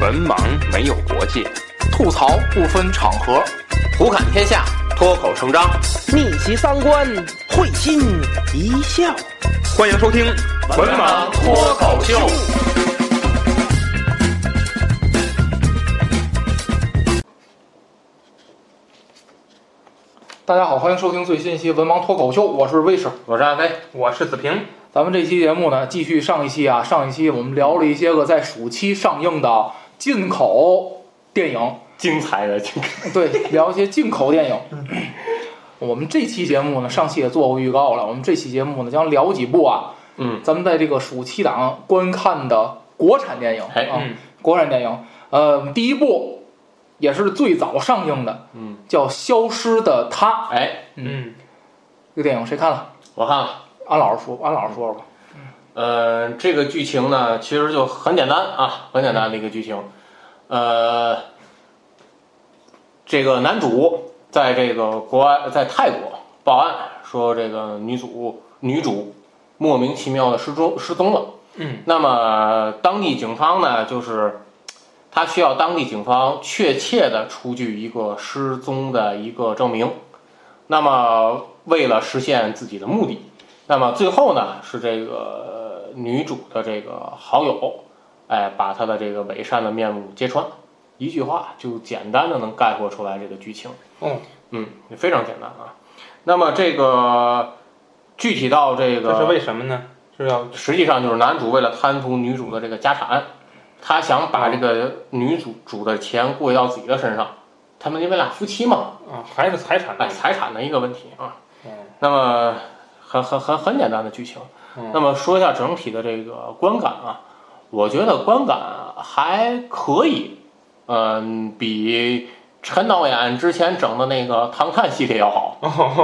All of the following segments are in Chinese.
文盲没有国界，吐槽不分场合，胡侃天下，脱口成章，逆袭三观，会心一笑。欢迎收听《文盲脱口秀》。大家好，欢迎收听最新一期《文盲脱口秀》，我是魏师，我是阿飞，我是子平。咱们这期节目呢，继续上一期啊，上一期我们聊了一些个在暑期上映的进口电影，精彩的精对，聊一些进口电影。我们这期节目呢，上期也做过预告了，我们这期节目呢将聊几部啊，嗯，咱们在这个暑期档观看的国产电影哎啊，国产电影，呃，第一部也是最早上映的，嗯，叫《消失的她》。哎，嗯，这个电影谁看了？我看了。安老师说，安老师说说吧。呃，这个剧情呢，其实就很简单啊，很简单的一个剧情。呃，这个男主在这个国外，在泰国报案说，这个女主女主莫名其妙的失踪失踪了。嗯，那么当地警方呢，就是他需要当地警方确切的出具一个失踪的一个证明。那么为了实现自己的目的。那么最后呢，是这个女主的这个好友，哎，把她的这个伪善的面目揭穿，一句话就简单的能概括出来这个剧情。嗯，嗯，非常简单啊。那么这个具体到这个，这是为什么呢？是要实际上就是男主为了贪图女主的这个家产，他想把这个女主主的钱过到自己的身上。他们因为俩夫妻嘛，啊，还是财产哎，财产的一个问题啊。嗯，那么。很很很很简单的剧情，那么说一下整体的这个观感啊，我觉得观感还可以，嗯，比陈导演之前整的那个《唐探》系列要好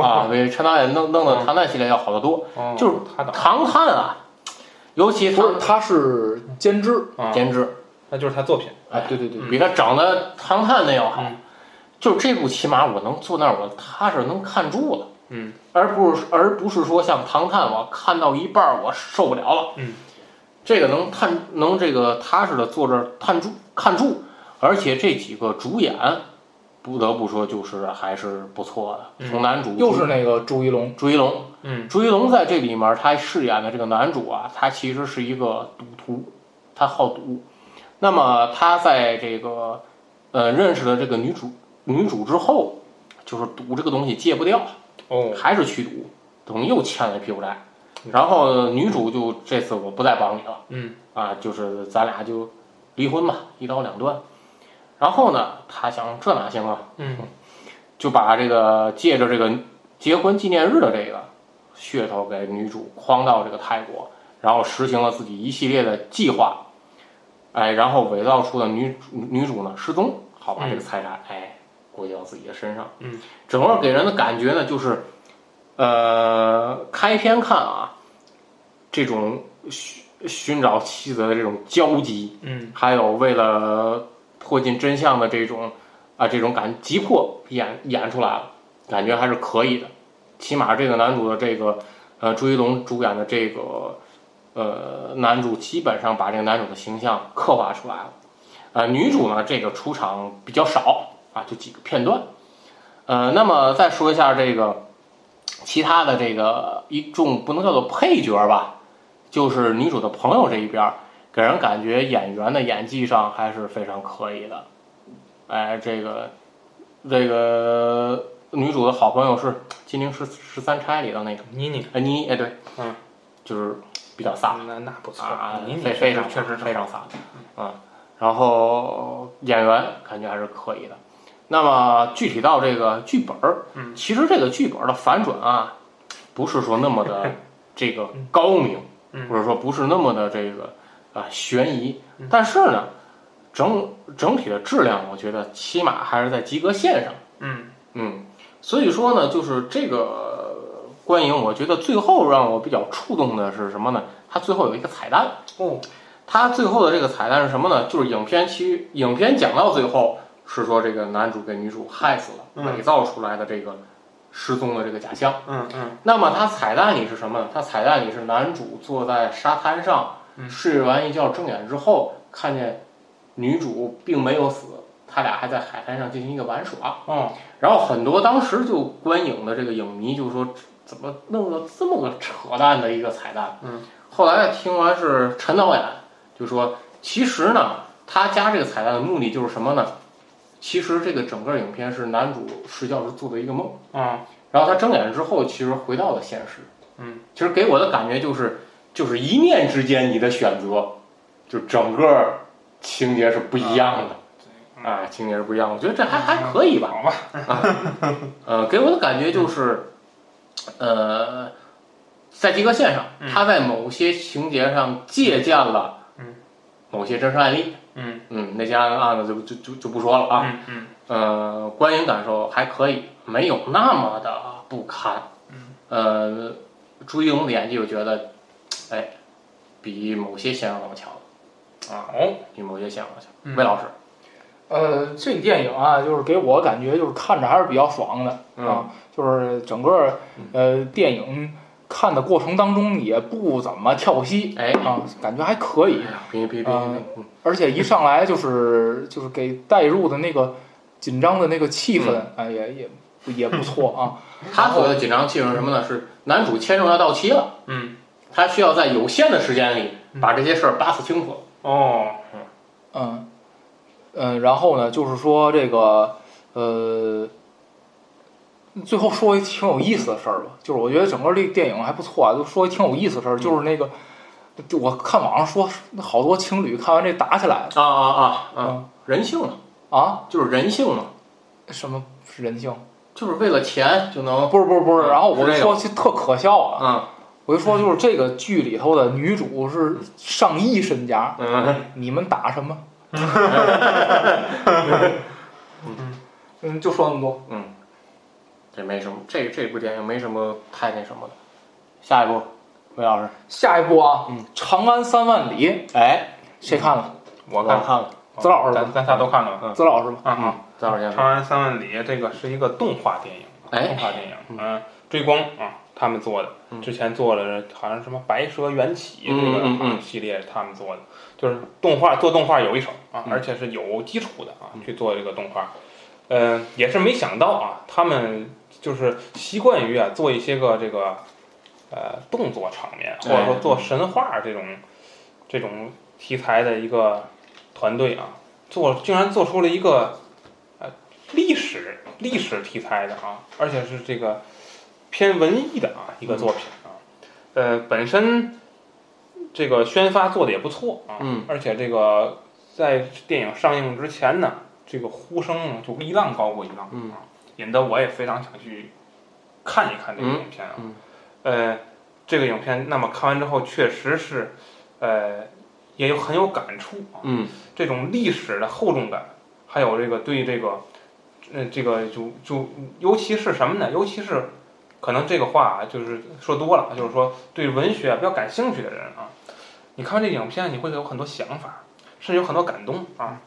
啊，比陈导演弄弄的《唐探》系列要好得多。就是《唐探》啊，尤其不是他是监制，监制，那就是他作品。哎，对对对，比他整的《唐探》那要好。就这部起码我能坐那儿，我踏实能看住了。嗯，而不是而不是说像《唐探》，我看到一半儿我受不了了。嗯，这个能探能这个踏实的坐这儿看住看住，而且这几个主演，不得不说就是还是不错的。从男主又是那个朱一龙，朱一龙，嗯，朱一龙在这里面他饰演的这个男主啊，他其实是一个赌徒，他好赌。那么他在这个呃认识了这个女主女主之后，就是赌这个东西戒不掉。哦，还是去赌，等于又欠了一屁股债。然后女主就这次我不再帮你了，嗯，啊，就是咱俩就离婚吧，一刀两断。然后呢，他想这哪行啊？嗯，就把这个借着这个结婚纪念日的这个噱头给女主诓到这个泰国，然后实行了自己一系列的计划，哎，然后伪造出了女女主呢失踪，好把这个财产哎。归到自己的身上，嗯，整个给人的感觉呢，就是，呃，开篇看啊，这种寻寻找妻子的这种焦急，嗯，还有为了破尽真相的这种啊这种感急迫演演出来了，感觉还是可以的。起码这个男主的这个呃朱一龙主演的这个呃男主，基本上把这个男主的形象刻画出来了。呃，女主呢，这个出场比较少。啊，就几个片段，呃，那么再说一下这个其他的这个一众不能叫做配角吧，就是女主的朋友这一边，给人感觉演员的演技上还是非常可以的。哎，这个这个女主的好朋友是《金陵十十三钗》里的那个妮妮，哎妮，哎对，嗯，就是比较飒，那那不错啊，妮妮非非常确实非常飒，嗯，然后演员感觉还是可以的。那么具体到这个剧本儿，嗯，其实这个剧本的反转啊，不是说那么的 这个高明，或者说不是那么的这个啊悬疑，但是呢，整整体的质量，我觉得起码还是在及格线上，嗯。嗯，所以说呢，就是这个观影，我觉得最后让我比较触动的是什么呢？它最后有一个彩蛋。哦，它最后的这个彩蛋是什么呢？就是影片其影片讲到最后。是说这个男主给女主害死了，伪造出来的这个失踪的这个假象。嗯嗯。那么他彩蛋里是什么呢？他彩蛋里是男主坐在沙滩上睡完一觉，睁眼之后看见女主并没有死，他俩还在海滩上进行一个玩耍。嗯，然后很多当时就观影的这个影迷就说，怎么弄了这么个扯淡的一个彩蛋？嗯，后来听完是陈导演就说，其实呢，他加这个彩蛋的目的就是什么呢？其实这个整个影片是男主睡觉时做的一个梦，啊。然后他睁眼之后，其实回到了现实。嗯，其实给我的感觉就是，就是一念之间你的选择，就整个情节是不一样的。啊，情节是不一样的，我觉得这还还可以吧。好吧，呃，给我的感觉就是，呃，在及格线上，嗯。他在某些情节上借鉴了嗯。某些真实案例。嗯。嗯，那些案案子就就就就不说了啊。嗯嗯。呃，观影感受还可以，没有那么的不堪。嗯，呃，朱一龙的演技，我觉得，哎，比某些先生要强。啊，哦，比某些先生要强。嗯。魏老师，呃，这个电影啊，就是给我感觉就是看着还是比较爽的嗯。啊，就是整个呃电影看的过程当中也不怎么跳戏。哎，啊，感觉还可以。哎，呀，比比比，啊嗯。而且一上来就是就是给带入的那个紧张的那个气氛，嗯。哎也也也不错啊。他所谓的紧张气氛是什么呢？是男主签证要到期了，嗯。他需要在有限的时间里把这些事儿扒扯清楚。哦，嗯嗯，然后呢，就是说这个呃，最后说一挺有意思的事儿吧，就是我觉得整个这个电影还不错啊，就说一挺有意思的事儿，就是那个。就我看网上说，好多情侣看完这打起来了啊啊啊！嗯，嗯人性嘛，啊？就是人性嘛，什么是人性？就是为了钱就能，不是不是不是，嗯然后我就说就特可笑啊！嗯我就说就是这个剧里头的女主是上亿身家，嗯，你们打什么？嗯，就说那么多。这没什么，这这部电影没什么太那什么的。下一部，魏老师，下一部啊，嗯长安三万里》，哎，谁看了？我看，看了，子老师吧咱咱仨都看了。子老师吧。啊啊，《多少钱？长安三万里》这个是一个动画电影，哎动画电影，嗯，追光啊，他们做的，嗯之前做了好像什么《白蛇缘起》这个嗯嗯嗯啊系列是他们做的，就是动画做动画有一手啊，嗯而且是有基础的啊，去做这个动画，呃，也是没想到啊，他们就是习惯于啊做一些个这个呃动作场面，或者说做神话这种这种题材的一个团队啊，做竟然做出了一个呃历史历史题材的啊，而且是这个偏文艺的啊一个作品啊，呃，本身这个宣发做的也不错啊，嗯，而且这个在电影上映之前呢，这个呼声就一浪高过一浪嗯啊，引得我也非常想去看一看这个影片啊，嗯呃，这个影片那么看完之后确实是呃也有很有感触啊，嗯这种历史的厚重感，还有这个对这个，呃，这个就就尤其是什么呢？尤其是可能这个话啊就是说多了，就是说对文学比较感兴趣的人啊，你看完这影片，你会有很多想法，甚至有很多感动啊。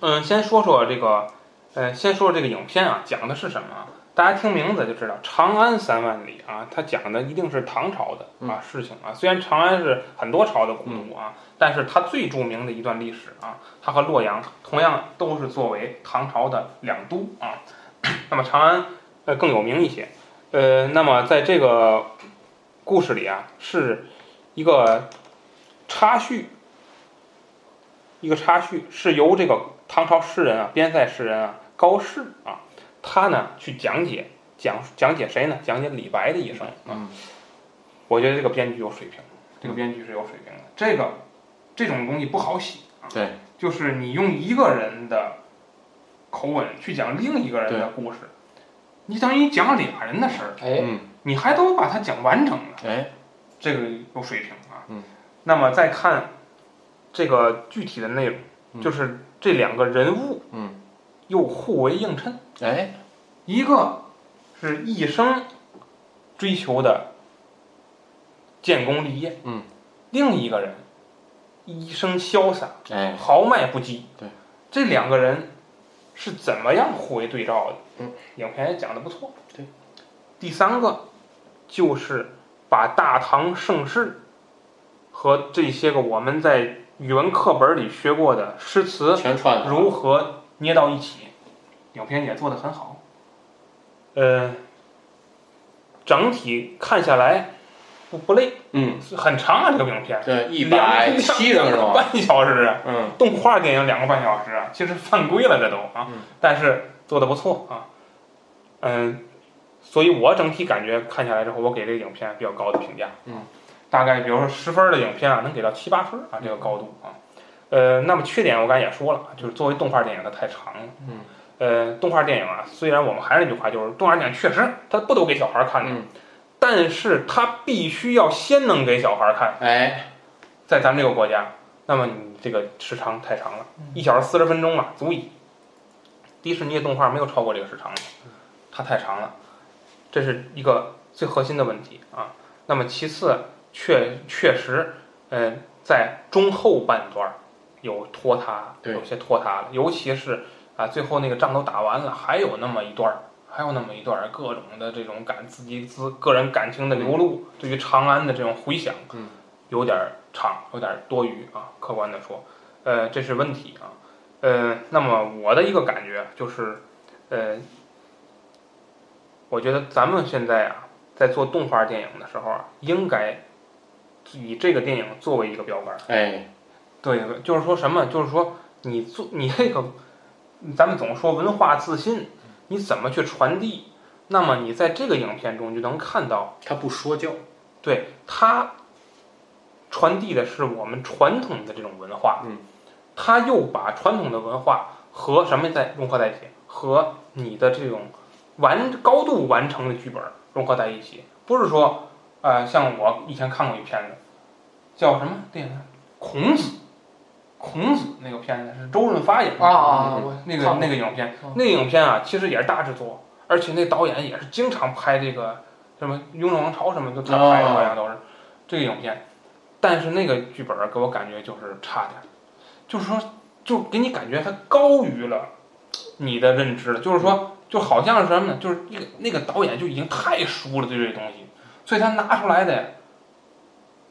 嗯，先说说这个，呃，先说说这个影片啊，讲的是什么啊？大家听名字就知道，《长安三万里》啊，它讲的一定是唐朝的啊事情啊。虽然长安是很多朝的古都啊，但是它最著名的一段历史啊，它和洛阳同样都是作为唐朝的两都啊。那么长安呃更有名一些，呃，那么在这个故事里啊，是一个插叙，一个插叙是由这个唐朝诗人啊，边塞诗人啊高适啊，他呢去讲解讲讲解谁呢？讲解李白的一生啊。嗯我觉得这个编剧有水平，这个编剧是有水平的。这个这种东西不好写啊，对，就是你用一个人的口吻去讲另一个人的故事，你等于讲俩人的事儿，哎，嗯你还都把它讲完整了，哎，这个有水平啊。嗯。那么再看这个具体的内容，嗯就是这两个人物嗯又互为映衬，哎，一个是一生追求的建功立业，嗯，另一个人一生潇洒，哎，豪迈不羁。对，这两个人是怎么样互为对照的？嗯，影片也讲的不错。对，第三个就是把大唐盛世和这些个我们在语文课本里学过的诗词全串了如何捏到一起，影片也做得很好。呃，整体看下来不不累，嗯，很长啊，这个影片，对，一两百七十分钟，两个半小时。啊，嗯。动画电影两个半小时啊，其实犯规了这都啊，嗯。但是做的不错啊，嗯，所以我整体感觉看下来之后，我给这个影片比较高的评价，嗯，大概比如说十分的影片啊，能给到七八分啊，这个高度啊，呃，那么缺点我刚才也说了，就是作为动画电影它太长了，嗯，呃，动画电影啊，虽然我们还是那句话，就是动画电影确实它不都给小孩儿看的，嗯，但是它必须要先能给小孩儿看。哎，在咱们这个国家，那么你这个时长太长了，一小时四十分钟嘛，足以。迪士尼的动画没有超过这个时长的，它太长了，这是一个最核心的问题啊。那么其次，确确实，呃，在中后半段儿有拖沓，有些拖沓了，尤其是啊，最后那个仗都打完了，还有那么一段儿，还有那么一段儿各种的这种感自己自个人感情的流露，对于长安的这种回想，嗯，有点儿长，有点儿多余啊。客观的说，呃，这是问题啊。呃，那么我的一个感觉就是，呃，我觉得咱们现在啊，在做动画电影的时候啊，应该以这个电影作为一个标杆。哎，对，就是说什么？就是说你做你这个，咱们总说文化自信，你怎么去传递？那么你在这个影片中，就能看到，他不说教，对他传递的是我们传统的这种文化，嗯，他又把传统的文化和什么在融合在一起，和你的这种完高度完成的剧本融合在一起，不是说，呃，像我以前看过一片子，叫什么电影？孔子，孔子那个片子是周润发演的啊啊，那个那个影片嗯，那个影片啊，其实也是大制作，而且那导演也是经常拍这个什么《雍正王朝》什么就，他拍的好像都是这个影片。但是那个剧本给我感觉就是差点，就是说，就给你感觉它高于了你的认知了，就是说，就好像是什么呢？就是那个那个导演就已经太熟了对这东西，所以他拿出来的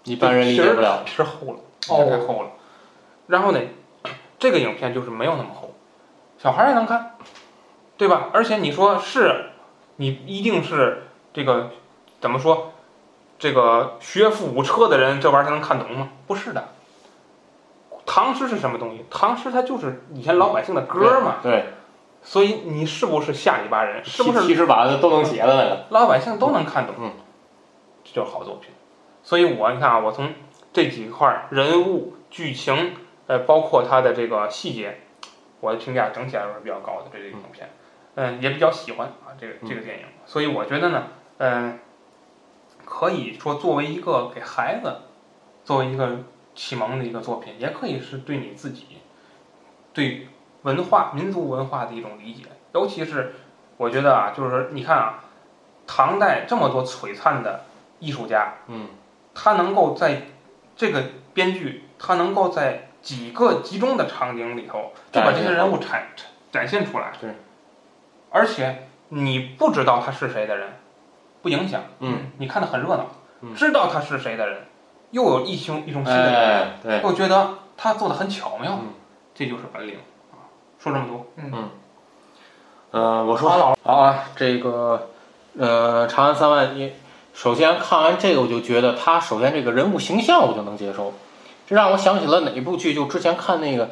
一般人理解不了。皮儿厚了，哦太厚了。然后呢，这个影片就是没有那么厚，小孩儿也能看，对吧？而且你说是，你一定是这个怎么说？这个学富五车的人，这玩意儿才能看懂吗？不是的。唐诗是什么东西？唐诗它就是以前老百姓的歌嘛，对，所以你是不是下里巴人？是不是七十版的都能写的那个？老百姓都能看懂，嗯，这就是好作品。所以我你看啊，我从这几块儿人物、剧情，呃，包括它的这个细节，我的评价整体来说是比较高的。对这个影片，嗯、也比较喜欢啊，这个这个电影。所以我觉得呢，嗯、可以说作为一个给孩子，作为一个启蒙的一个作品，也可以是对你自己对文化、民族文化的一种理解。尤其是我觉得啊，就是你看啊，唐代这么多璀璨的艺术家，嗯，他能够在这个编剧，他能够在几个集中的场景里头，就把这些人物展展展现出来。对，而且你不知道他是谁的人，不影响。嗯，你看的很热闹。嗯。知道他是谁的人，又有一种一种新的感觉。又觉得他做的很巧妙，嗯。这就是本领啊！说这么多，嗯。呃，我说。好啊，这个呃，《长安三万》里首先看完这个，我就觉得他首先这个人物形象我就能接受，这让我想起了哪一部剧？就之前看那个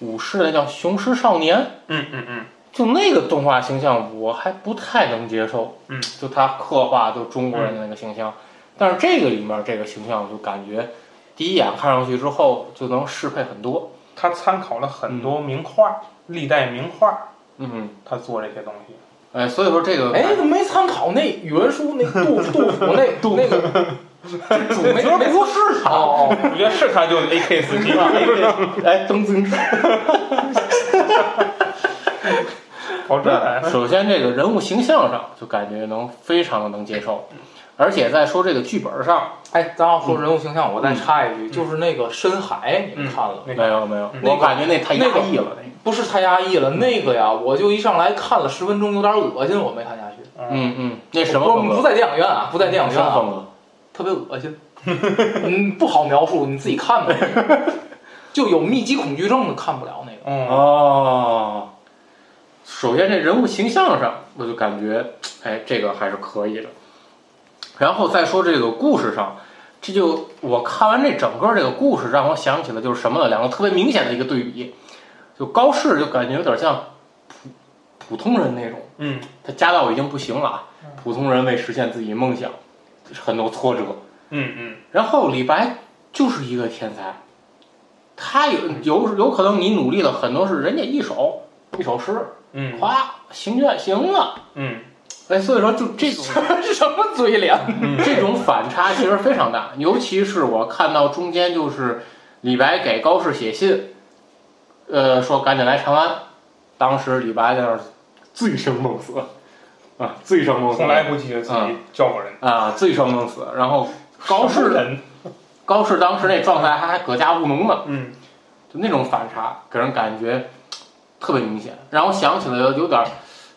武士的叫《雄狮少年》，嗯嗯嗯，就那个动画形象我还不太能接受，嗯，就他刻画就中国人的那个形象，但是这个里面这个形象我就感觉第一眼看上去之后就能适配很多，他参考了很多名画，历代名画，嗯，他做这些东西。哎，所以说这个哎，怎么没参考那语文书那杜 杜甫那那个这 主没没不是他，哦哦，我觉得是他就 A K 四七，哎，邓增之。好这来，首先，这个人物形象上就感觉能非常的能接受，而且在说这个剧本上，哎，咱要说人物形象，我再插一句，就是那个深海，你们看了？那没有没有，我感觉那太压抑了，那个，不是太压抑了，那个呀，我就一上来看了十分钟，有点恶心，我没看下去。嗯嗯，那什么风格？不不在电影院啊，不在电影院啊，什么风格？特别恶心。嗯，不好描述，你自己看吧。就有密集恐惧症的看不了那个。嗯，哦，首先这人物形象上，我就感觉，哎，这个还是可以的。然后再说这个故事上，这就我看完这整个这个故事，让我想起了就是什么呢？两个特别明显的一个对比，就高适就感觉有点像普普通人那种，嗯，他家道已经不行了啊，普通人为实现自己梦想，很多挫折。嗯嗯。然后李白就是一个天才，他有有有可能你努力了很多是人家一首一首诗，嗯。哗，行愿行了。嗯。哎，所以说就这种 什么嘴脸？这种反差其实非常大，尤其是我看到中间就是李白给高适写信，呃，说赶紧来长安，当时李白在那儿醉生梦死，啊，醉生梦死，从来不记得自己叫过人。啊，醉生梦死，然后高适人，高适当时那状态还还搁家务农呢，嗯。就那种反差给人感觉特别明显，让我想起来有点儿，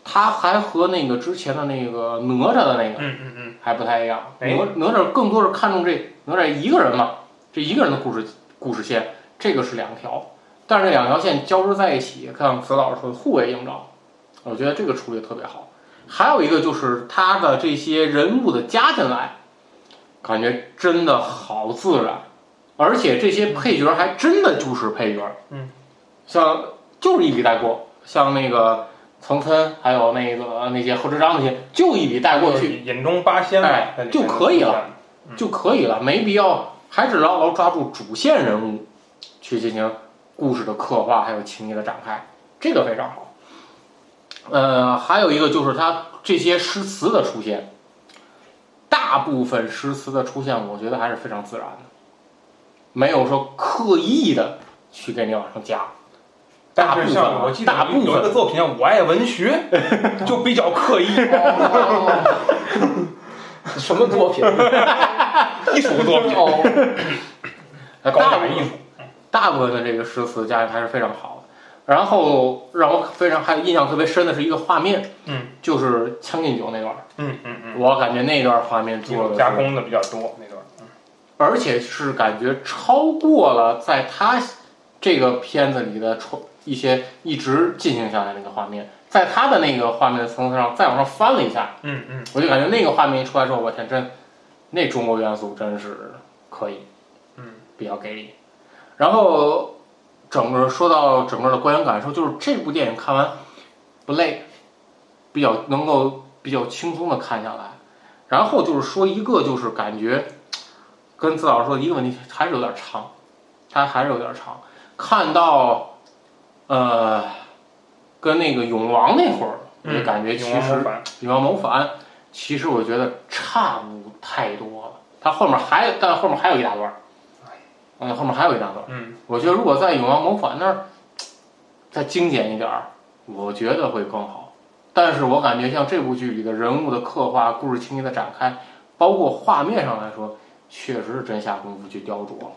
他还和那个之前的那个哪吒的那个嗯嗯嗯，还不太一样，哪哎哪吒更多是看重这哪吒一个人嘛，这一个人的故事故事线，这个是两条，但是这两条线交织在一起，看子老师说的互为映照，我觉得这个处理特别好。还有一个就是他的这些人物的加进来，感觉真的好自然，而且这些配角还真的就是配角，嗯，像就是一笔带过，像那个岑参还有那个那些贺知章那些，就一笔带过去，引中八仙嘛哎就可以了嗯。就可以了，没必要还是牢牢抓住主线人物去进行故事的刻画，还有情节的展开，这个非常好。呃，还有一个就是它这些诗词的出现，大部分诗词的出现，我觉得还是非常自然的，没有说刻意的去给你往上加。大但是部分我记得大部有一个作品《我爱文学》，就比较刻意，什么作品？艺术作品，哦，高呃大部分雅艺术。大部分的这个诗词加还是非常好的。然后让我非常还印象特别深的是一个画面，嗯，就是《将进酒》那段儿，嗯嗯嗯，我感觉那段画面做的，加工的比较多那段。嗯。而且是感觉超过了在他这个片子里的传一些一直进行下来那个画面，在他的那个画面的层次上再往上翻了一下，嗯嗯。我就感觉那个画面一出来之后，我天，真那中国元素真是可以，嗯，比较给力。然后整个说到整个的观影感受，就是这部电影看完不累，比较能够比较轻松的看下来。然后就是说一个就是感觉跟自老师说的一个问题，还是有点长，它还是有点长。看到呃跟那个永王那会儿，我就嗯，感觉其实反永王谋反，其实我觉得差不太多了。它后面还，但后面还有一大段儿，嗯，后面还有一大段。嗯我觉得如果在永王谋反那儿再精简一点儿，我觉得会更好。但是我感觉像这部剧里的人物的刻画、故事情节的展开，包括画面上来说，确实是真下功夫去雕琢了。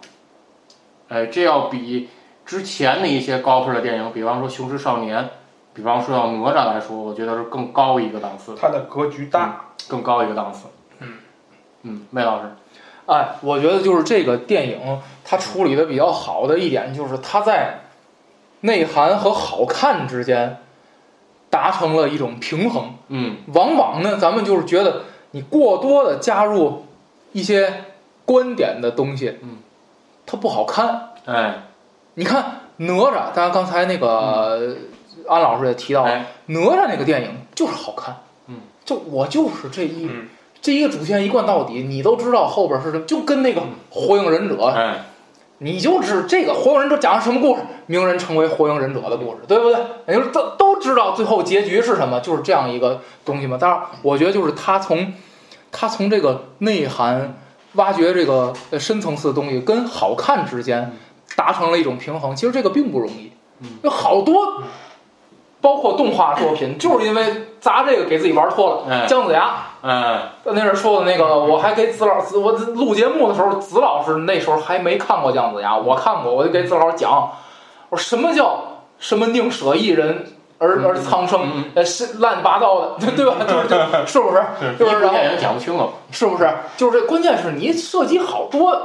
哎，这要比之前的一些高分的电影，比方说《雄狮少年》，比方说要哪吒来说，我觉得是更高一个档次。它的格局大。更高一个档次。嗯嗯，魏老师，哎，我觉得就是这个电影它处理的比较好的一点，就是它在内涵和好看之间达成了一种平衡。嗯。往往呢，咱们就是觉得你过多的加入一些观点的东西，嗯，它不好看。哎。你看哪吒，当然刚才那个安老师也提到了，哎。哪吒那个电影就是好看，嗯，就我就是这一、嗯这一个主线一贯到底，你都知道后边是什么，就跟那个火影忍者，哎，你就知这个火影忍者讲的什么故事，鸣人成为火影忍者的故事，对不对？也就是都都知道最后结局是什么，就是这样一个东西嘛。当然，我觉得就是他从他从这个内涵挖掘这个呃深层次的东西跟好看之间达成了一种平衡，其实这个并不容易。嗯有好多，包括动画作品，就是因为砸这个给自己玩脱了。哎姜子牙嗯，那阵儿说的那个，我还给子老子我录节目的时候，子老师那时候还没看过姜子牙，我看过，我就给子老师讲，我说什么叫什么宁舍一人而而苍生，嗯呃，是乱七八糟的，对对吧？就是就 是不是？就是电影讲不清了。是不是？就是这，关键是你涉及好多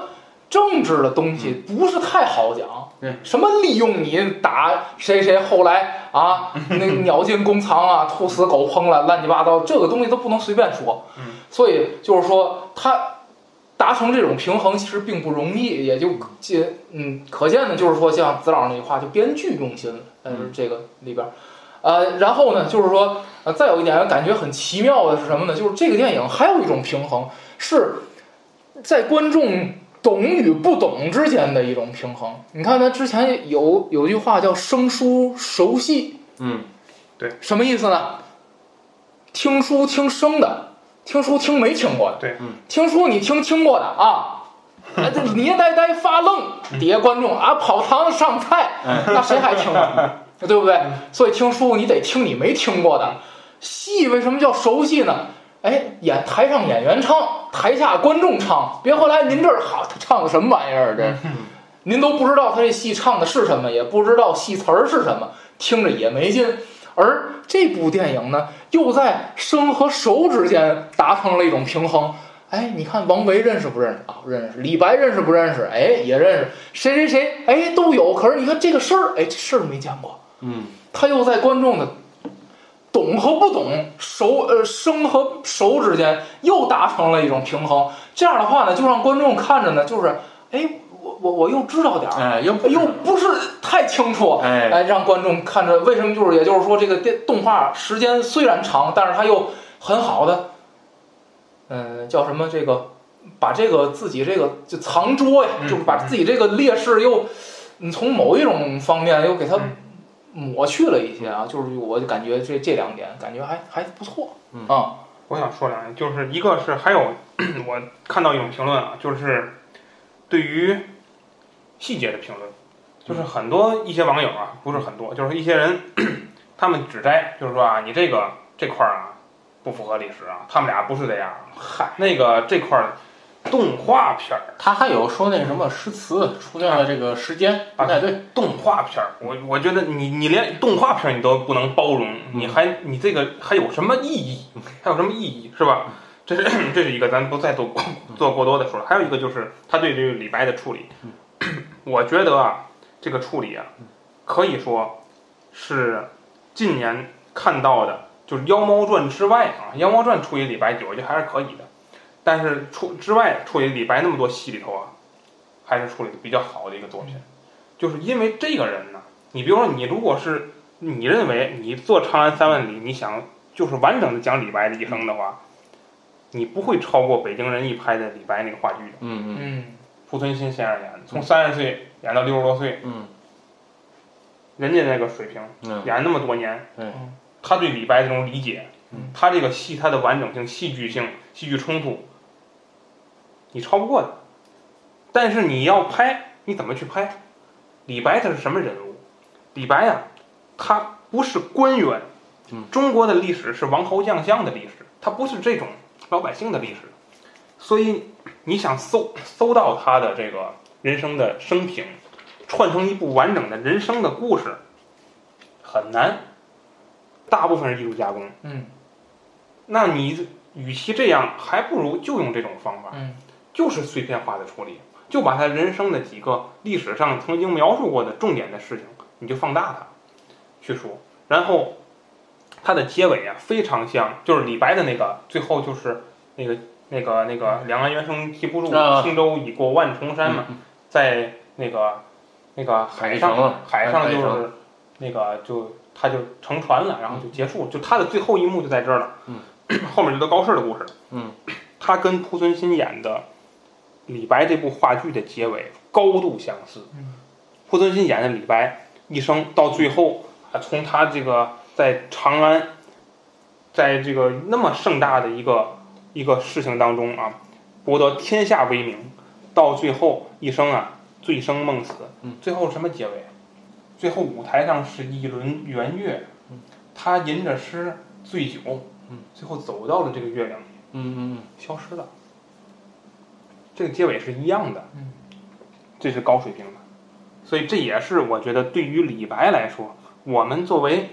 政治的东西不是太好讲。对，什么利用你打谁谁，后来啊，那个鸟尽弓藏啊，兔死狗烹了，乱七八糟，这个东西都不能随便说。嗯，所以就是说，他达成这种平衡其实并不容易，也就见嗯，可见的就是说，像子老那句话，就编剧用心了，呃，嗯这个里边儿。呃，然后呢，就是说，呃，再有一点感觉很奇妙的是什么呢？就是这个电影还有一种平衡，是在观众懂与不懂之间的一种平衡。你看，他之前有有句话叫“生疏熟悉嗯”，对什么意思呢？听书听生的，听书听没听过的。对嗯听书你听听过的啊，啊，这捏呆呆发愣，底下观众啊跑堂上菜，那谁还听啊？对不对？所以听书你得听你没听过的。戏为什么叫熟悉呢？哎，演台上演员唱，台下观众唱，别回来您这儿好，他唱的什么玩意儿？这您都不知道他这戏唱的是什么，也不知道戏词儿是什么，听着也没劲。而这部电影呢，又在生和熟之间达成了一种平衡。哎，你看王维认识不认识啊？认识。李白认识不认识？哎，也认识。谁谁谁？哎，都有。可是你看这个事儿，哎，这事儿没见过。嗯他又在观众的懂和不懂、熟呃生和熟之间又达成了一种平衡。这样的话呢，就让观众看着呢，就是哎，我我我又知道点儿，哎，又又不是太清楚，哎哎，让观众看着为什么就是，也就是说，这个电动画时间虽然长，但是它又很好的，嗯、叫什么这个，把这个自己这个就藏拙呀，嗯就是把自己这个劣势又，嗯，从某一种方面又给它嗯抹去了一些啊，就是我就感觉这这两点感觉还还不错，嗯。啊，我想说两句，就是一个是还有 我看到一种评论啊，就是对于细节的评论，就是很多一些网友啊，不是很多，就是一些人 他们指摘，就是说啊，你这个这块儿啊不符合历史啊，他们俩不是这样，嗨，那个这块儿动画片儿，他还有说那什么诗词出现了这个时间不太对，动画片儿，我我觉得你你连动画片儿你都不能包容，你还你这个还有什么意义？还有什么意义是吧？这是 这是一个，咱不再做做过多的说了。还有一个就是他对这个李白的处理，我觉得啊，这个处理啊，可以说是近年看到的，就是《妖猫传》之外啊，《妖猫传》处理李白，我觉得还是可以的。但是处之外处理李白那么多戏里头啊，还是处理的比较好的一个作品。就是因为这个人呢，你比如说你如果是你认为你做《长安三万里》，你想就是完整的讲李白的一生的话，你不会超过北京人艺拍的李白那个话剧的。嗯嗯。嗯濮存昕先生演的，从三十岁演到六十多岁，嗯。人家那个水平，嗯。演那么多年，对他对李白这种理解嗯，他这个戏它的完整性、戏剧性、戏剧冲突，你超不过的。但是你要拍，你怎么去拍？李白他是什么人物？李白呀、他不是官员嗯，中国的历史是王侯将相的历史，他不是这种老百姓的历史。所以你想搜搜到他的这个人生的生平，串成一部完整的人生的故事，很难。大部分是艺术加工。嗯那你与其这样，还不如就用这种方法，嗯就是碎片化的处理，就把他人生的几个历史上曾经描述过的重点的事情，你就放大它去说。然后它的结尾啊，非常像，就是李白的那个最后就是那个那个那个两岸猿声啼不住，啊轻舟已过万重山嘛，嗯在那个那个海海上海上就是那个就他就乘船了，然后就结束，就他的最后一幕就在这儿了。嗯，后面就都高适的故事。嗯，他跟濮存昕演的李白这部话剧的结尾高度相似。嗯，濮存昕演的李白一生到最后啊，从他这个在长安，在这个那么盛大的一个一个事情当中啊，博得天下威名，到最后一生啊醉生梦死。嗯，最后什么结尾？最后舞台上是一轮圆月，他吟着诗醉酒，嗯，最后走到了这个月亮里，嗯嗯消失了。这个结尾是一样的，嗯，这是高水平的，所以这也是我觉得对于李白来说，我们作为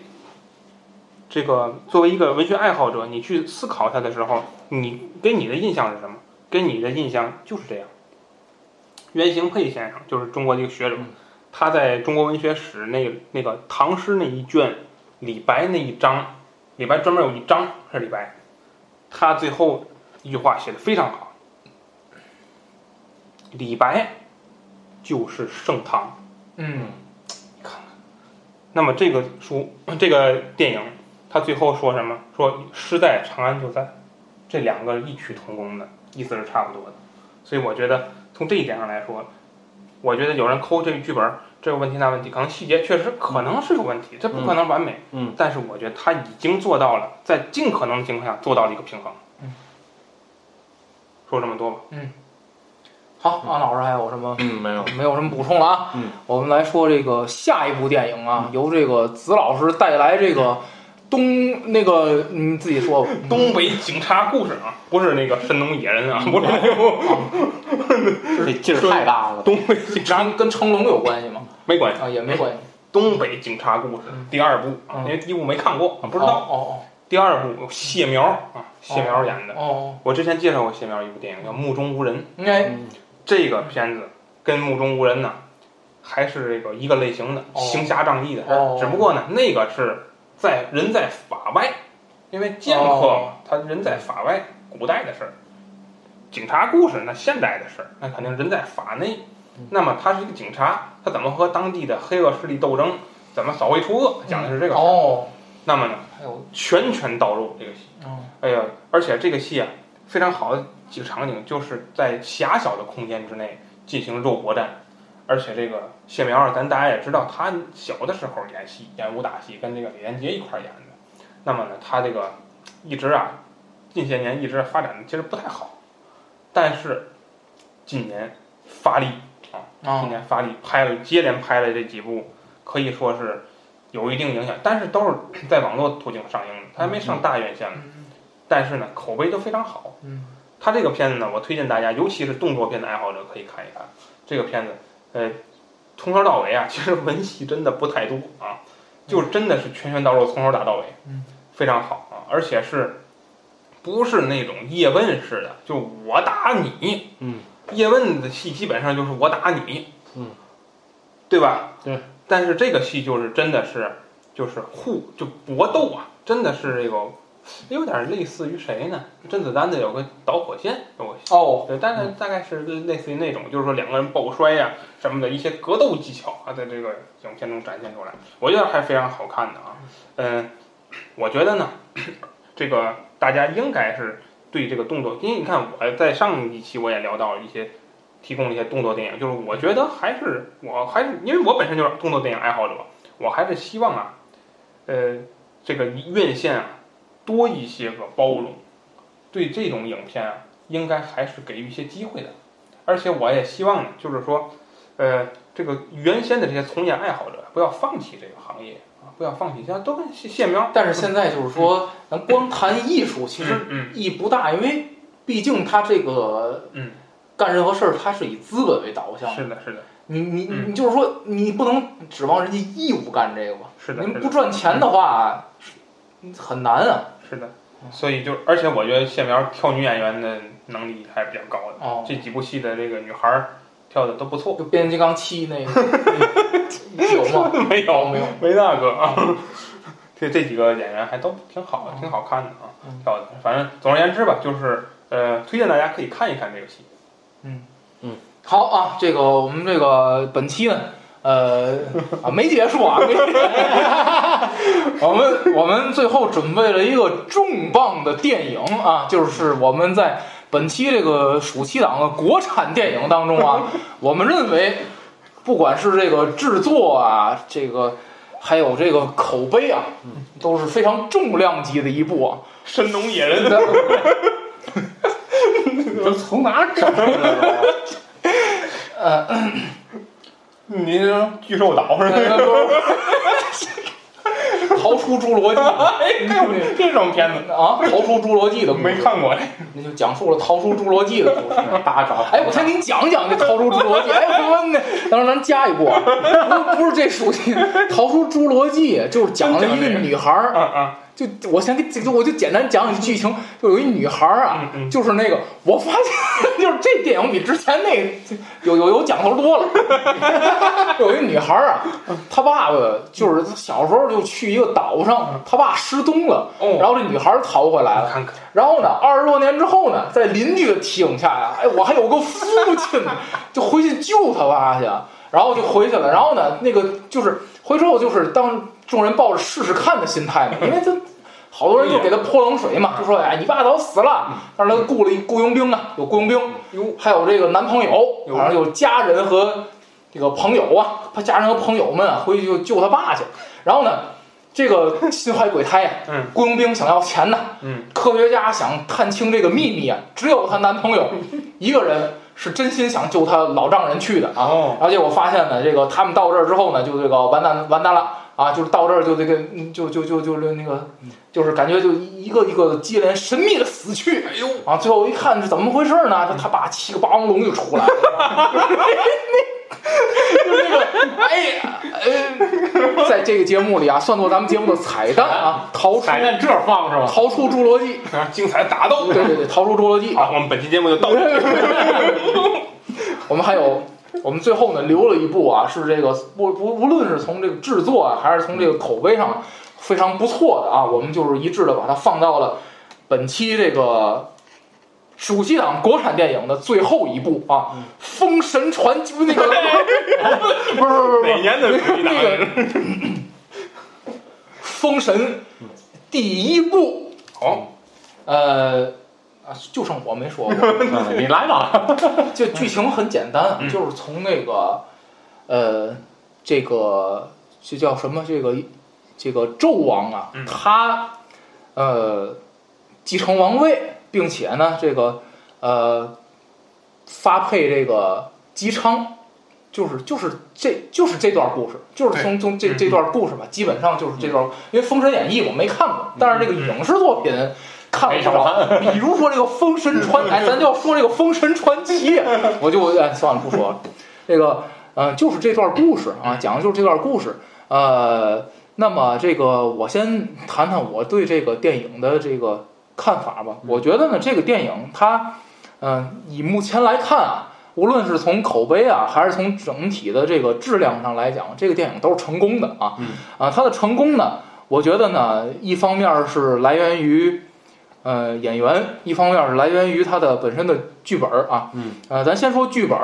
这个作为一个文学爱好者，你去思考他的时候，你给你的印象是什么？给你的印象就是这样，袁行霈先生，就是中国的一个学者嗯，他在中国文学史那那个唐诗那一卷，李白那一章，李白专门有一章是李白，他最后一句话写的非常好，李白就是盛唐。嗯看看那么这个书，这个电影，他最后说什么？说诗在长安就在，这两个异曲同工的意思是差不多的。所以我觉得从这一点上来说，我觉得有人抠这个剧本这个问题那问题，可能细节确实可能是有问题，这不可能完美。嗯，但是我觉得他已经做到了，在尽可能的情况下做到了一个平衡。嗯，说这么多吧。好，安老师还有什么？嗯，没有，没有什么补充了啊。嗯，我们来说这个下一部电影啊，由这个子老师带来这个东那个，你自己说吧。东北警察故事啊，不是那个山东野人啊，不是 这劲儿太大了。东北警察跟跟成龙有关系吗？没关系。啊，也没关系。东北警察故事第二部因为第一部没看过，啊不知道。哦第二部谢苗啊，谢苗演的。哦哦，我之前介绍过谢苗一部电影叫《目中无人》，应该嗯这个片子跟《目中无人》呢还是这个一个类型的哦行侠仗义的事哦，只不过呢那个是在人在法外，因为剑客他人在法外，古代的事儿。警察故事那现代的事儿，那肯定人在法内。那么他是一个警察，他怎么和当地的黑恶势力斗争，怎么扫黑除恶，讲的是这个事儿。哦，那么呢，还有拳拳到肉这个戏。哦哎呀，而且这个戏啊，非常好的几个场景就是在狭小的空间之内进行肉搏战，而且这个谢苗儿，咱大家也知道，他小的时候演戏，演武打戏，跟这个李连杰一块儿演的。那么呢，他这个一直啊，近些年一直发展的其实不太好，但是近年发力啊，今啊年发力拍了接连拍了这几部，可以说是有一定影响，但是都是在网络途径上映的，他还没上大院线呢。但是呢，口碑都非常好。嗯，它这个片子呢，我推荐大家，尤其是动作片的爱好者可以看一看。这个片子，呃，从头到尾啊，其实文戏真的不太多啊，就真的是拳拳到肉，从头打到尾，嗯，非常好啊，而且是不是那种叶问式的，就我打你，嗯，叶问的戏基本上就是我打你，嗯，对吧？对。但是这个戏就是真的是就是互就搏斗啊，真的是这个有点类似于谁呢？甄子丹的有个导火线。哦，对，大概大概是类似于那种，就是说两个人抱摔呀、什么的一些格斗技巧啊，在这个影片中展现出来，我觉得还非常好看的啊。嗯，我觉得呢，这个大家应该是对这个动作，因为你看我在上一期我也聊到一些，提供了一些动作电影，就是我觉得还是我还是因为我本身就是动作电影爱好者，我还是希望啊，呃，这个院线啊多一些个包容，对这种影片啊。应该还是给予一些机会的，而且我也希望呢，就是说，呃，这个原先的这些从业爱好者不要放弃这个行业啊，不要放弃，现在都跟谢谢苗，但是现在就是说，咱光谈艺术，其实嗯意义不大，因为毕竟他这个嗯干任何事儿，他是以资本为导向嗯，。是的，是的，你你嗯你就是说，你不能指望人家义务干这个吧？是的，您不，赚钱的话，很难啊。是的，所以就而且我觉得谢苗跳女演员的能力还是比较高的，哦，这几部戏的这个女孩儿跳的都不错，就变形金刚七那个有吗？没有没有。没那个啊。这这几个演员还都挺好的，挺好看的啊嗯，跳的。反正总而言之吧，就是呃，推荐大家可以看一看这个戏。嗯嗯好啊，这个我们这个本期呢，呃啊没结束啊，没结束 我们我们最后准备了一个重磅的电影啊，就是我们在本期这个暑期档的国产电影当中啊，我们认为不管是这个制作啊，这个还有这个口碑啊，都是非常重量级的一部啊。神农野人，这从哪儿整的？呃，你这巨兽岛是吧？逃出侏罗纪哎，这什么片子？啊，逃出侏罗纪的故事没看过。那就讲述了逃出侏罗纪的故事。大找哎，我先给你讲讲这逃出侏罗纪。哎，我那等会儿咱加一步啊，不不是这属性，逃出侏罗纪就是讲了一个女孩儿！就我先给就我就简单讲讲剧情，就有一女孩儿啊，就是那个我发现 就是这电影比之前那个有有有讲头多了。有一女孩儿啊，她爸爸就是小时候就去一个岛上，她爸失踪了，哦然后这女孩儿逃回来了。然后呢，二十多年之后呢，在邻居的提醒下呀，哎，我还有个父亲，就回去救他爸去，然后就回去了。然后呢，那个就是回之后，就是当众人抱着试试看的心态嘛，因为他好多人就给他泼冷水嘛，就说哎，你爸早死了，但是他雇了一雇佣兵啊，有雇佣兵，有，还有这个男朋友，反正有家人和这个朋友啊，他家人和朋友们啊，回去就救他爸去。然后呢，这个心怀鬼胎呀、嗯。雇佣兵想要钱呐，嗯，科学家想探清这个秘密啊，只有她男朋友 一个人是真心想救她老丈人去的啊。哦，然后结果发现呢，这个他们到这儿之后呢，就这个完蛋完蛋了啊！就是到这儿就这个嗯就就就就是那个，就是感觉就一个一个的接连神秘的死去。哎呦啊！最后一看是怎么回事呢？他他爸七个霸王龙就出来了。就是那个，哎呀，呃，在这个节目里啊，算作咱们节目的彩蛋啊，逃出彩蛋这儿放是吧？逃出侏罗纪，啊精彩打斗。对对对，逃出侏罗纪啊。好，我们本期节目就到这里。我们还有，我们最后呢留了一部啊，是这个不不无论是从这个制作啊，还是从这个口碑上非常不错的啊，我们就是一致的把它放到了本期这个暑期档国产电影的最后一部啊，嗯封神传》就那个 不是不是不是不是哪年的暑期档那个封神第一部，好，呃啊，就剩我没说 你来吧。就剧情很简单，就是从那个呃，这个这叫什么？这个这个纣王啊，嗯他呃继承王位，并且呢，这个呃发配这个姬昌。就是就是这就是这段故事，就是从从这嗯这段故事吧，基本上就是这段，因为《封神演义》我没看过，但是这个影视作品看了不少，比如说这个《封神 传》，哎，咱就要说这个《封神传奇》，我就哎算了不说了。这个呃，就是这段故事啊，讲的就是这段故事。呃，那么这个我先谈谈我对这个电影的这个看法吧。我觉得呢，这个电影它，嗯、以目前来看啊。无论是从口碑啊，还是从整体的这个质量上来讲，这个电影都是成功的啊。嗯啊，它的成功呢，我觉得呢，一方面是来源于呃演员，一方面是来源于他的本身的剧本啊。嗯。呃，咱先说剧本，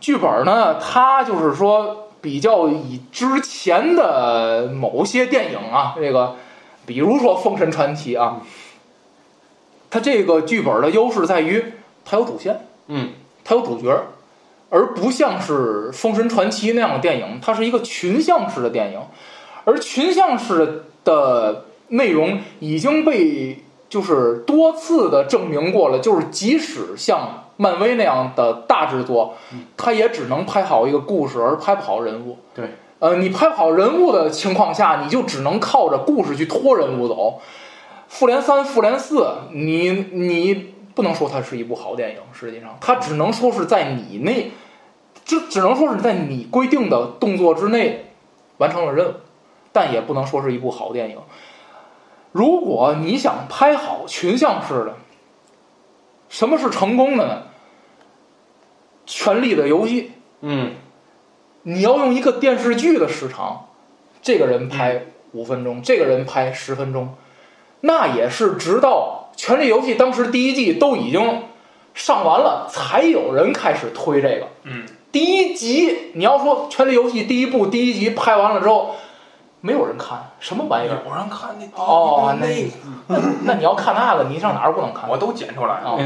剧本呢，它就是说比较以之前的某些电影啊，这个比如说《封神传奇》啊，它这个剧本的优势在于它有主线。嗯它有主角，而不像是《封神传奇》那样的电影，它是一个群像式的电影，而群像式的内容已经被就是多次的证明过了，就是即使像漫威那样的大制作，它也只能拍好一个故事，而拍不好人物。对，呃，你拍不好人物的情况下，你就只能靠着故事去拖人物走。复联三、复联四，你你不能说它是一部好电影，实际上它只能说是在你那，只只能说是在你规定的动作之内完成了任务，但也不能说是一部好电影。如果你想拍好群像式的，什么是成功的呢？权力的游戏，嗯你要用一个电视剧的时长，这个人拍五分钟，这个人拍十分钟，那也是直到《权力游戏》当时第一季都已经上完了，才有人开始推这个。嗯，第一集你要说《权力游戏》第一部第一集拍完了之后，没有人看，什么玩意儿？有人看那哦，那那那 那你要看那个，你上哪儿不能看？我都剪出来了。啊，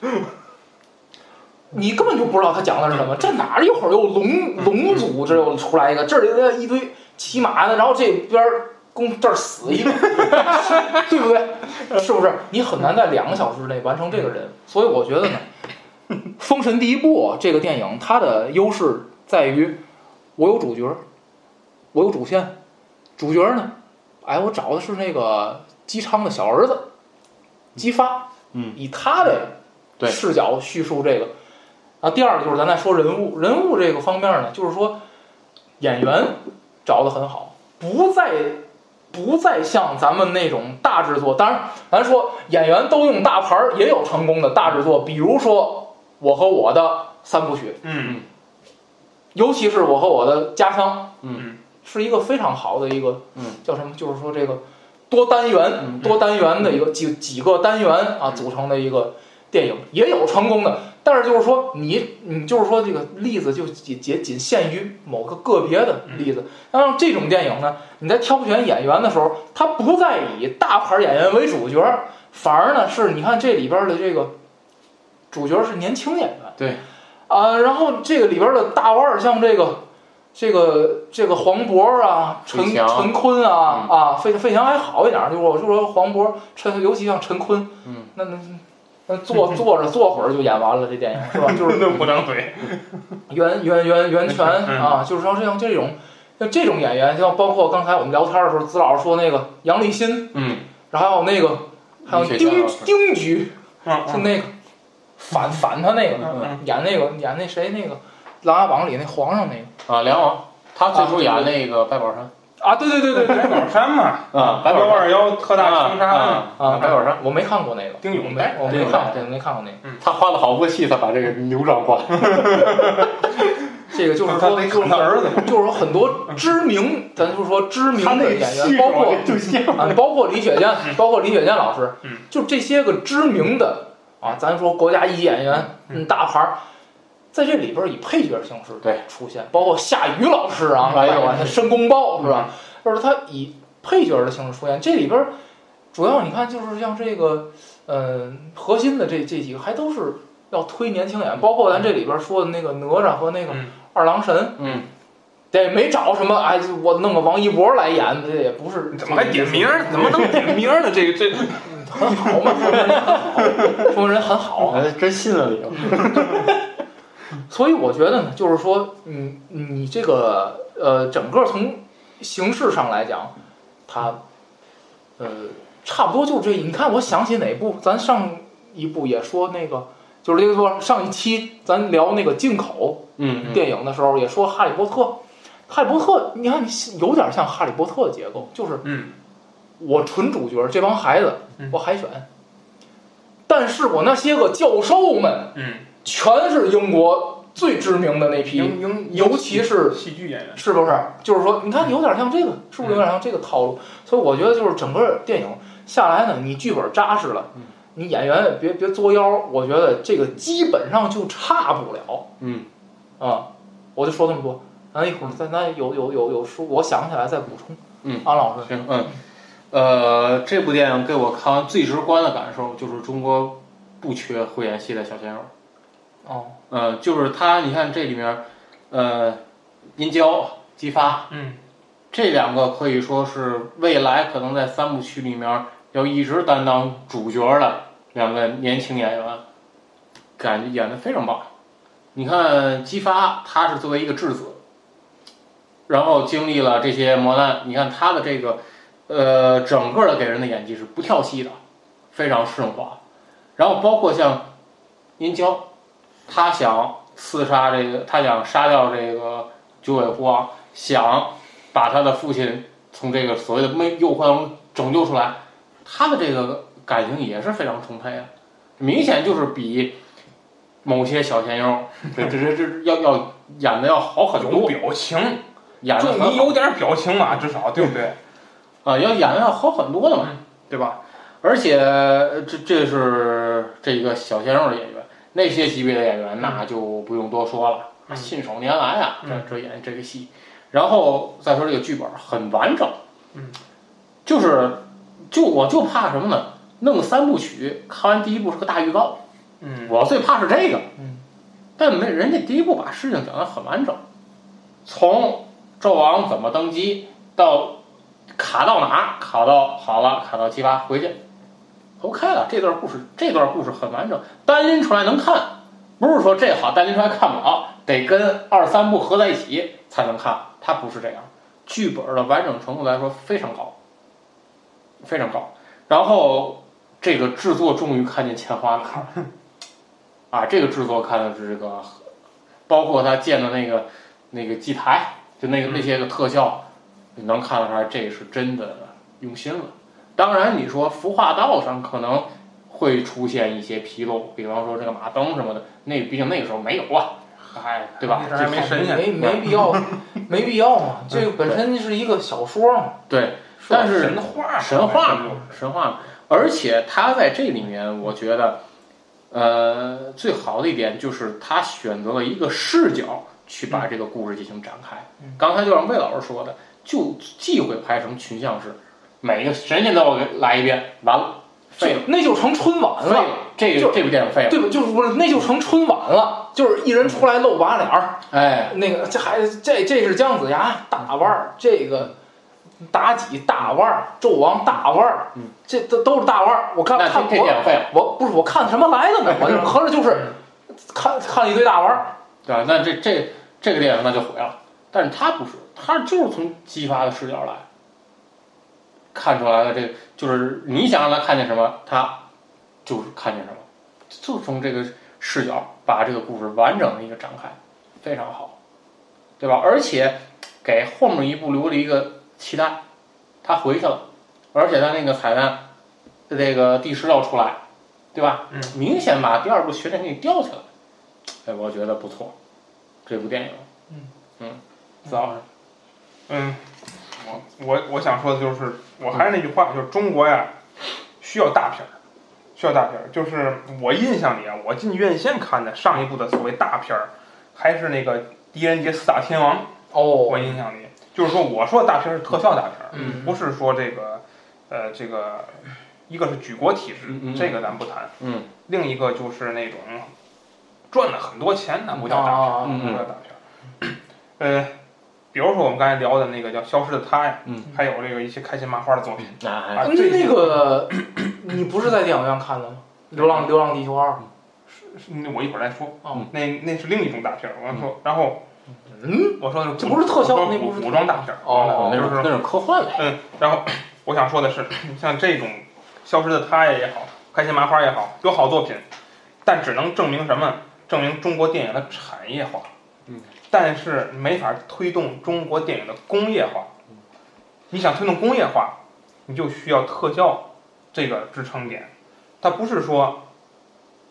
你根本就不知道他讲的是什么。这哪儿一会儿又龙龙族，这又出来一个，这里一堆骑马的，然后这边儿攻这儿死一个，对不对？是不是？你很难在两个小时内完成这个人。所以我觉得呢，《封神第一部》这个电影它的优势在于，我有主角，我有主线，主角呢，哎，我找的是那个姬昌的小儿子姬发。嗯，以他的对视角叙述这个。啊，第二个就是咱再说人物，人物这个方面呢，就是说演员找的很好，不再不再像咱们那种大制作。当然，咱说演员都用大牌儿，也有成功的大制作，比如说《我和我的三部曲》，嗯尤其是《我和我的家乡》，嗯是一个非常好的一个，嗯，叫什么？就是说这个多单元、嗯多单元的一个几几个单元啊组成的一个电影，也有成功的。但是就是说你你就是说这个例子就仅仅仅限于某个个别的例子。当然，这种电影呢，你在挑选演员的时候，它不再以大牌演员为主角，反而呢是你看这里边的这个主角是年轻演员。对。啊，然后这个里边的大腕儿像这个。这个这个黄渤啊，陈陈坤啊、啊，费费翔还好一点儿，就是我就说黄渤、陈，尤其像陈坤，嗯，那那那坐坐着坐会儿就演完了，这电影是吧？就是那不能怼。袁袁袁袁泉嗯。啊，就是说像这种像这种演员，像包括刚才我们聊天的时候，子老师说那个杨立新，嗯，然后还有那个还有丁丁局，嗯就那个反反他那个演那个演那谁那个《琅琊榜》里那皇上那个啊，梁王，他最初演那个白宝山啊，对对对对对白宝山 嘛，啊，白宝二幺特大凶杀案，啊，啊，白宝山，我没看过那个，丁勇没我没看过，对，没看过那个。他花了好多戏才把这个牛掌关。这个就是说，就是他儿子说就是说很多知名，咱就说知名的演员，包括啊，包括李雪健，包括李雪健老师嗯，就这些个知名的啊，咱说国家一级演员，嗯，大牌儿，在这里边以配角形式对出现，包括夏雨老师啊，哎呦还有啊，申公豹是吧？就是他以配角的形式出现，这里边主要你看就是像这个，嗯，核心的这这几个还都是要推年轻演员，包括咱这里边说的那个哪吒和那个嗯二郎神，嗯，这没找什么哎，我弄个王一博来演，这也不是怎么还点名儿？怎么能点名儿呢？这个这 很好嘛，说明人很好，说明人很好真信了你了。所以我觉得呢，就是说，你，你这个呃，整个从形式上来讲，它呃差不多就这。你看，我想起哪部，咱上一部也说那个，就是这个说上一期咱聊那个进口嗯，电影的时候，也说《哈利波特》。哈利波特，你看有点像《哈利波特》的结构，就是嗯。我纯主角，这帮孩子嗯。我海选，但是我那些个教授们嗯，全是英国最知名的那批，尤其是戏剧演员，是不是？就是说，你看有点像这个，是不是有点像这个套路？所以我觉得就是整个电影下来呢，你剧本扎实了，你演员也别别作妖，我觉得这个基本上就差不了。嗯，啊，我就说这么多，咱一会儿咱咱有有有有书，我想起来再补充。嗯，安老师，行，嗯，呃，这部电影给我看完最直观的感受就是中国不缺会演戏的小鲜肉。哦，呃，就是他，你看这里面，呃，殷郊、姬发嗯这两个可以说是未来可能在三部曲里面要一直担当主角的两个年轻演员，感觉演的非常棒。你看姬发，他是作为一个质子，然后经历了这些磨难，你看他的这个，呃，整个的给人的演技是不跳戏的，非常顺滑。然后包括像殷郊，他想刺杀这个，他想杀掉这个九尾狐王，想把他的父亲从这个所谓的魅诱惑中拯救出来，他的这个感情也是非常充沛啊，明显就是比某些小鲜肉这 这这这要要演的要好很多有多，表情，演的就你有点表情嘛，至少对不对？啊，要演的要好很多的嘛，嗯对吧？而且呃这这是这一个小鲜肉的演员，那些级别的演员那就不用多说了，嗯信手拈来啊，这嗯这演这个戏。然后再说这个剧本很完整，嗯，就是就我就怕什么呢？弄三部曲，看完第一部是个大预告，嗯我最怕是这个。嗯，但没人家第一部把事情讲得很完整，从纣王怎么登基到卡到哪儿，卡到好了，卡到七八回去，OK 了。这段故事，这段故事很完整，单拎出来能看，不是说这好单拎出来看不了，得跟二三部合在一起才能看。它不是这样，剧本的完整程度来说非常高，非常高。然后这个制作终于看见钱花了，啊，这个制作看的是这个，包括他建的那个那个祭台，就那个那些个特效，你能看得出来这是真的用心了。当然，你说孵化道上可能会出现一些纰漏，比方说这个马灯什么的，那毕竟那个时候没有啊，哎，对吧？那时候还没神仙没没必要，没必要嘛。这个本身是一个小说嘛，对，但是神话神话嘛嘛，，神话嘛，而且他在这里面，我觉得，呃，最好的一点就是他选择了一个视角去把这个故事进行展开。刚才就像魏老师说的，就忌讳拍成群像式，每个神仙都要给来一遍，完了，废了，那就成春晚废了了，，就这个这部电影废了，对吧？就是不是那就成春晚了，就是一人出来露把脸儿，哎，那个这还这这是姜子牙大腕儿，这个妲己大腕儿，纣王大腕儿，嗯这都都是大腕儿。我看看这这电影废了，我不是我看什么来的呢？我就 合着就是看看了一堆大腕儿，对吧？那这这这个电影那就毁了。但是他不是，他就是从激发的视角来看出来了，这个就是你想让他看见什么，他就是看见什么，就从这个视角把这个故事完整的一个展开，非常好，对吧？而且给后面一部留了一个期待，他回去了，而且他那个彩蛋，这个第十道出来，对吧？嗯，明显把第二部悬念给你吊起来，哎，我觉得不错，这部电影，嗯。嗯，子老师，嗯，我我我想说的就是，我还是那句话，就是中国呀，需要大片儿，需要大片儿。就是我印象里啊，我进院线看的上一部的所谓大片儿，还是那个《狄仁杰四大天王》。哦我，印象里，就是说我说的大片儿是特效大片儿，嗯不是说这个，呃，这个一个是举国体制，这个咱不谈。嗯另一个就是那种赚了很多钱，那不叫大片儿，啊嗯不叫大片儿。呃，比如说我们刚才聊的那个叫《消失的她》呀，嗯，还有这个一些开心麻花的作品。啊这那个 你不是在电影院看的吗？《流浪流浪地球二》是那我一会儿再说。哦那那是另一种大片儿。我要说，然后嗯，我说的这不是特效那不是古装大片儿。哦那就是是那是科幻类，嗯，然后我想说的是，像这种《消失的她》也好，《开心麻花》也好，有好作品，但只能证明什么？证明中国电影的产业化。嗯，但是没法推动中国电影的工业化。你想推动工业化，你就需要特效这个支撑点。它不是说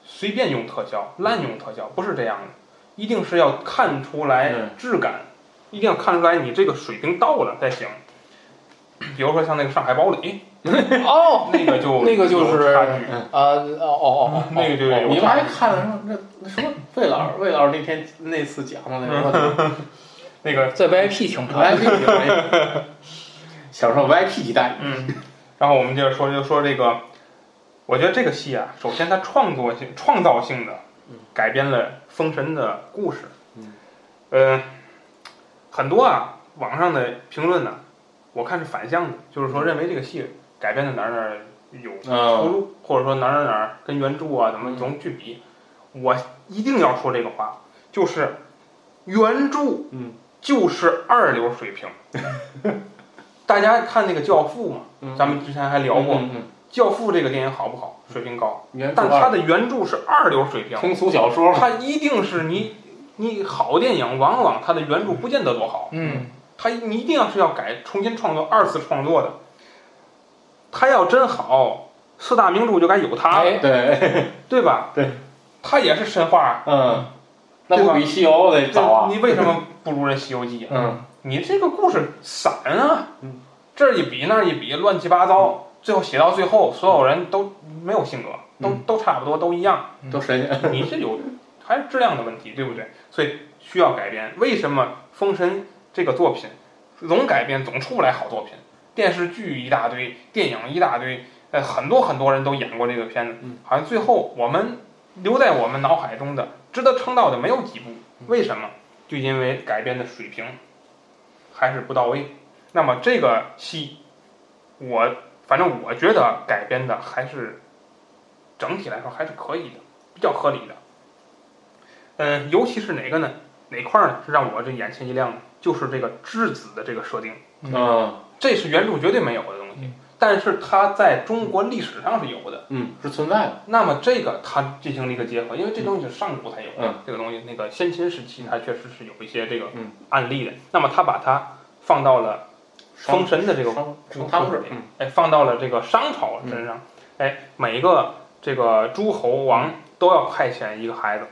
随便用特效、滥用特效，不是这样的，一定是要看出来质感，一定要看出来你这个水平到了才行。比如说像那个《上海堡垒哦》，，那个就那个就是有差距呃，哦哦哦，那个就有你们。还看了什么那那什么魏老师魏老师那天那次讲的那个 那个在 VIP 听的，VIP 享受 VIP 级待遇，嗯，然后我们接着说，就说这个，我觉得这个戏啊，首先它创作性、创造性的改编了《封神》的故事。嗯，呃，很多啊，网上的评论呢，我看是反向的，就是说认为这个戏改编的哪儿哪儿有出嗯入，或者说哪儿哪儿哪儿跟原著啊怎么怎么去比。我一定要说这个话，就是原著，嗯，就是二流水平。大家看那个《教父》嘛，嗯咱们之前还聊过，教父》这个电影好不好？水平高，但它的原著是二流水平，通俗小说嘛，它一定是你你好电影，往往它的原著不见得多好，嗯，它你一定要是要改重新创作、二次创作的。它要真好，四大名著就该有他了，哎，对，对吧？对，他也是神话，嗯，那不比西游得早啊，你为什么不如人《西游记》啊？嗯。你这个故事散啊。嗯，这儿一比那儿一比，乱七八糟，最后写到最后，所有人都没有性格，都嗯。都差不多，都一样。都神。仙，你是有还是质量的问题，对不对？所以需要改编。为什么《封神》这个作品总改编总出不来好作品？电视剧一大堆，电影一大堆，呃，很多很多人都演过这个片子，嗯好像最后我们留在我们脑海中的值得称道的没有几部。为什么？就因为改编的水平还是不到位。那么这个戏，我反正我觉得改编的还是整体来说还是可以的，比较合理的。嗯，尤其是哪个呢？哪块儿呢？是让我这眼前一亮的，就是这个质子的这个设定，嗯这是原著绝对没有的东西，但是它在中国历史上是有的。嗯是存在的，那么这个它进行了一个结合，因为这东西是上古才有的，嗯这个东西那个先秦时期它确实是有一些这个嗯案例的。那么它把它放到了封神的这个汤汤制，嗯哎，放到了这个商朝身上，哎，每一个这个诸侯王都要派遣一个孩子，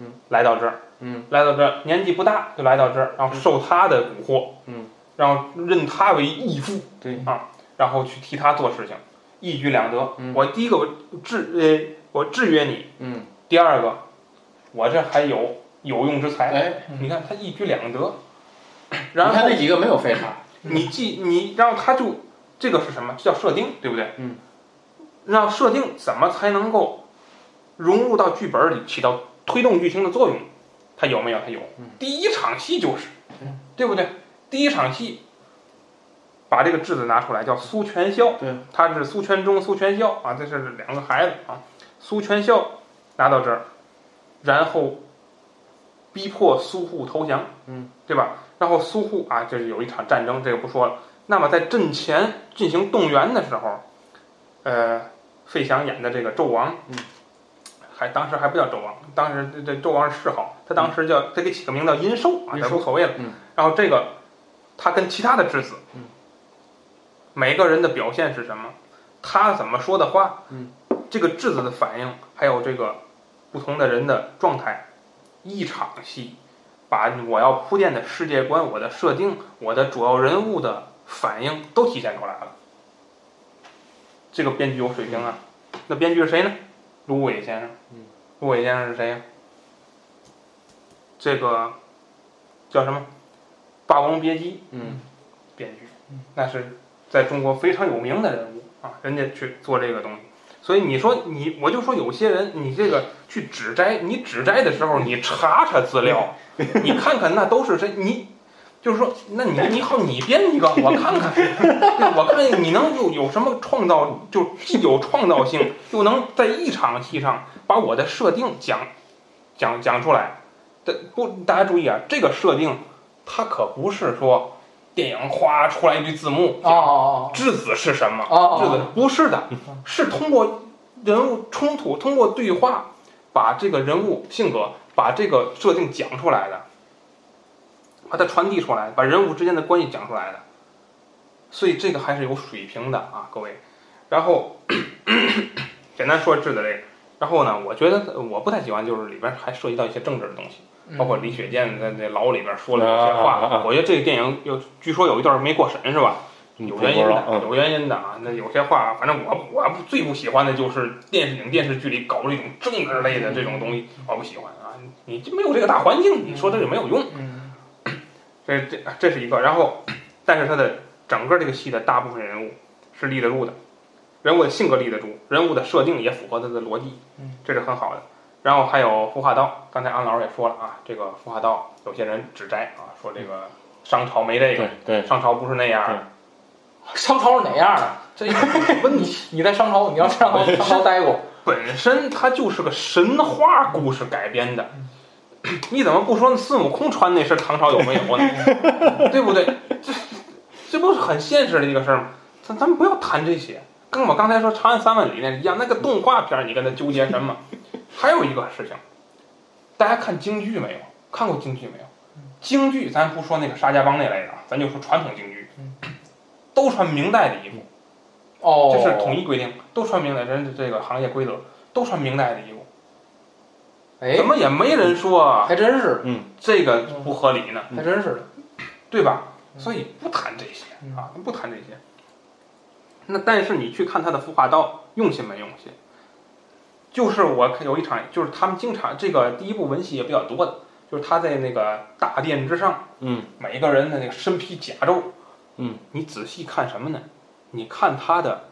嗯，来到这儿，嗯，来到这儿，年纪不大就来到这儿，然后受他的蛊惑，嗯，然后认他为义父，对啊，然后去替他做事情，一举两得。嗯我第一个我制呃我制约你，嗯，第二个我这还有有用之才，哎，你看他一举两得，然后他那几个没有废话，你既你，然后他就这个是什么？这叫设定，对不对？嗯。让设定怎么才能够融入到剧本里，起到推动剧情的作用？他有没有？他有。嗯第一场戏就是嗯，对不对？第一场戏把这个质子拿出来，叫苏全孝。对，他是苏全忠、苏全孝啊，这是两个孩子啊。苏全孝拿到这儿，然后逼迫苏护投降，嗯，对吧？然后苏护啊，这是有一场战争，这个不说了。那么在阵前进行动员的时候，呃，费翔演的这个纣王，嗯，还当时还不叫纣王，当时这这纣王是谥号，他当时叫他给起个名叫殷寿啊，殷寿这无所谓了。嗯，然后这个他跟其他的质子，嗯，每个人的表现是什么？他怎么说的话，嗯，这个质子的反应，还有这个不同的人的状态，一场戏，把我要铺垫的世界观、我的设定、我的主要人物的反应都体现出来了。这个编剧有水平啊！那编剧是谁呢？卢伟先生。嗯，卢伟先生是谁呀、这个叫什么？《霸王别姬》嗯编剧，那是在中国非常有名的人物啊，人家去做这个东西。所以你说你，我就说有些人，你这个去指摘，你指摘的时候，你查查资料，你看看那都是谁，你就是说，那你你好，你编一个，我看看，对我看你能有有什么创造，就既有创造性，又能在一场戏上把我的设定讲讲讲出来。的不，大家注意啊，这个设定它可不是说电影哗出来一堆字幕哦哦质子是什么？质子不是的，是通过人物冲突，通过对话，把这个人物性格，把这个设定讲出来的，把它传递出来，把人物之间的关系讲出来的。所以这个还是有水平的啊，各位。然后 简单说质子这个，然后呢，我觉得我不太喜欢，就是里边还涉及到一些政治的东西。哦，包括李雪健在那牢里边说了一些话啊，我觉得这个电影有，据说有一段没过审是吧？有原因的，嗯有原因的啊。那有些话，反正我我最不喜欢的就是电视影电视剧里搞这种政治类的这种东西，我不喜欢啊。你就没有这个大环境，你说它就没有用。嗯 这这这是一个，然后，但是他的整个这个戏的大部分人物是立得住的，人物的性格立得住，人物的设定也符合他的逻辑嗯，这是很好的。然后还有孵化刀，刚才安老师也说了啊，这个孵化刀有些人指摘啊，说这个商朝没这个，对对，商朝不是那样的，商朝是哪样的？这有问你。你在商朝，你要 商朝待过，本身它就是个神话故事改编的，你怎么不说孙悟空穿那身唐朝有没有呢？对不对？这这不是很现实的一个事儿吗？咱咱们不要谈这些，跟我刚才说《长安三万里》那一样，那个动画片儿你跟他纠结什么？还有一个事情，大家看京剧没有？看过京剧没有？京剧咱不说那个沙家浜那类的啊，咱就说传统京剧，都穿明代的衣服。哦，这是统一规定，都穿明代人的这个行业规则，都穿明代的衣服，哎怎，么也没人说还真是，这个不合理呢，还真是的，对吧？所以不谈这些啊，不谈这些。那但是你去看他的孵化道用心没用心？就是我看有一场，就是他们经常这个第一部文戏也比较多的，就是他在那个大殿之上，嗯，每个人的那个身披甲胄，嗯，你仔细看什么呢？你看他的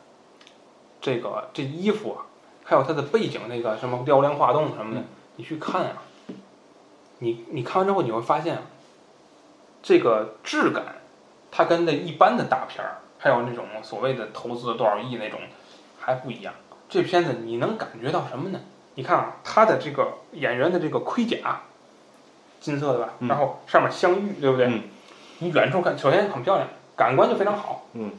这个这衣服啊，还有他的背景那个什么雕梁画栋什么的，你去看啊，你你看完之后你会发现啊，这个质感，它跟那一般的大片儿，还有那种所谓的投资多少亿那种还不一样。这片子你能感觉到什么呢？你看啊，他的这个演员的这个盔甲，金色的吧，嗯然后上面镶玉，对不对？嗯你远处看，首先很漂亮，感官就非常好。嗯，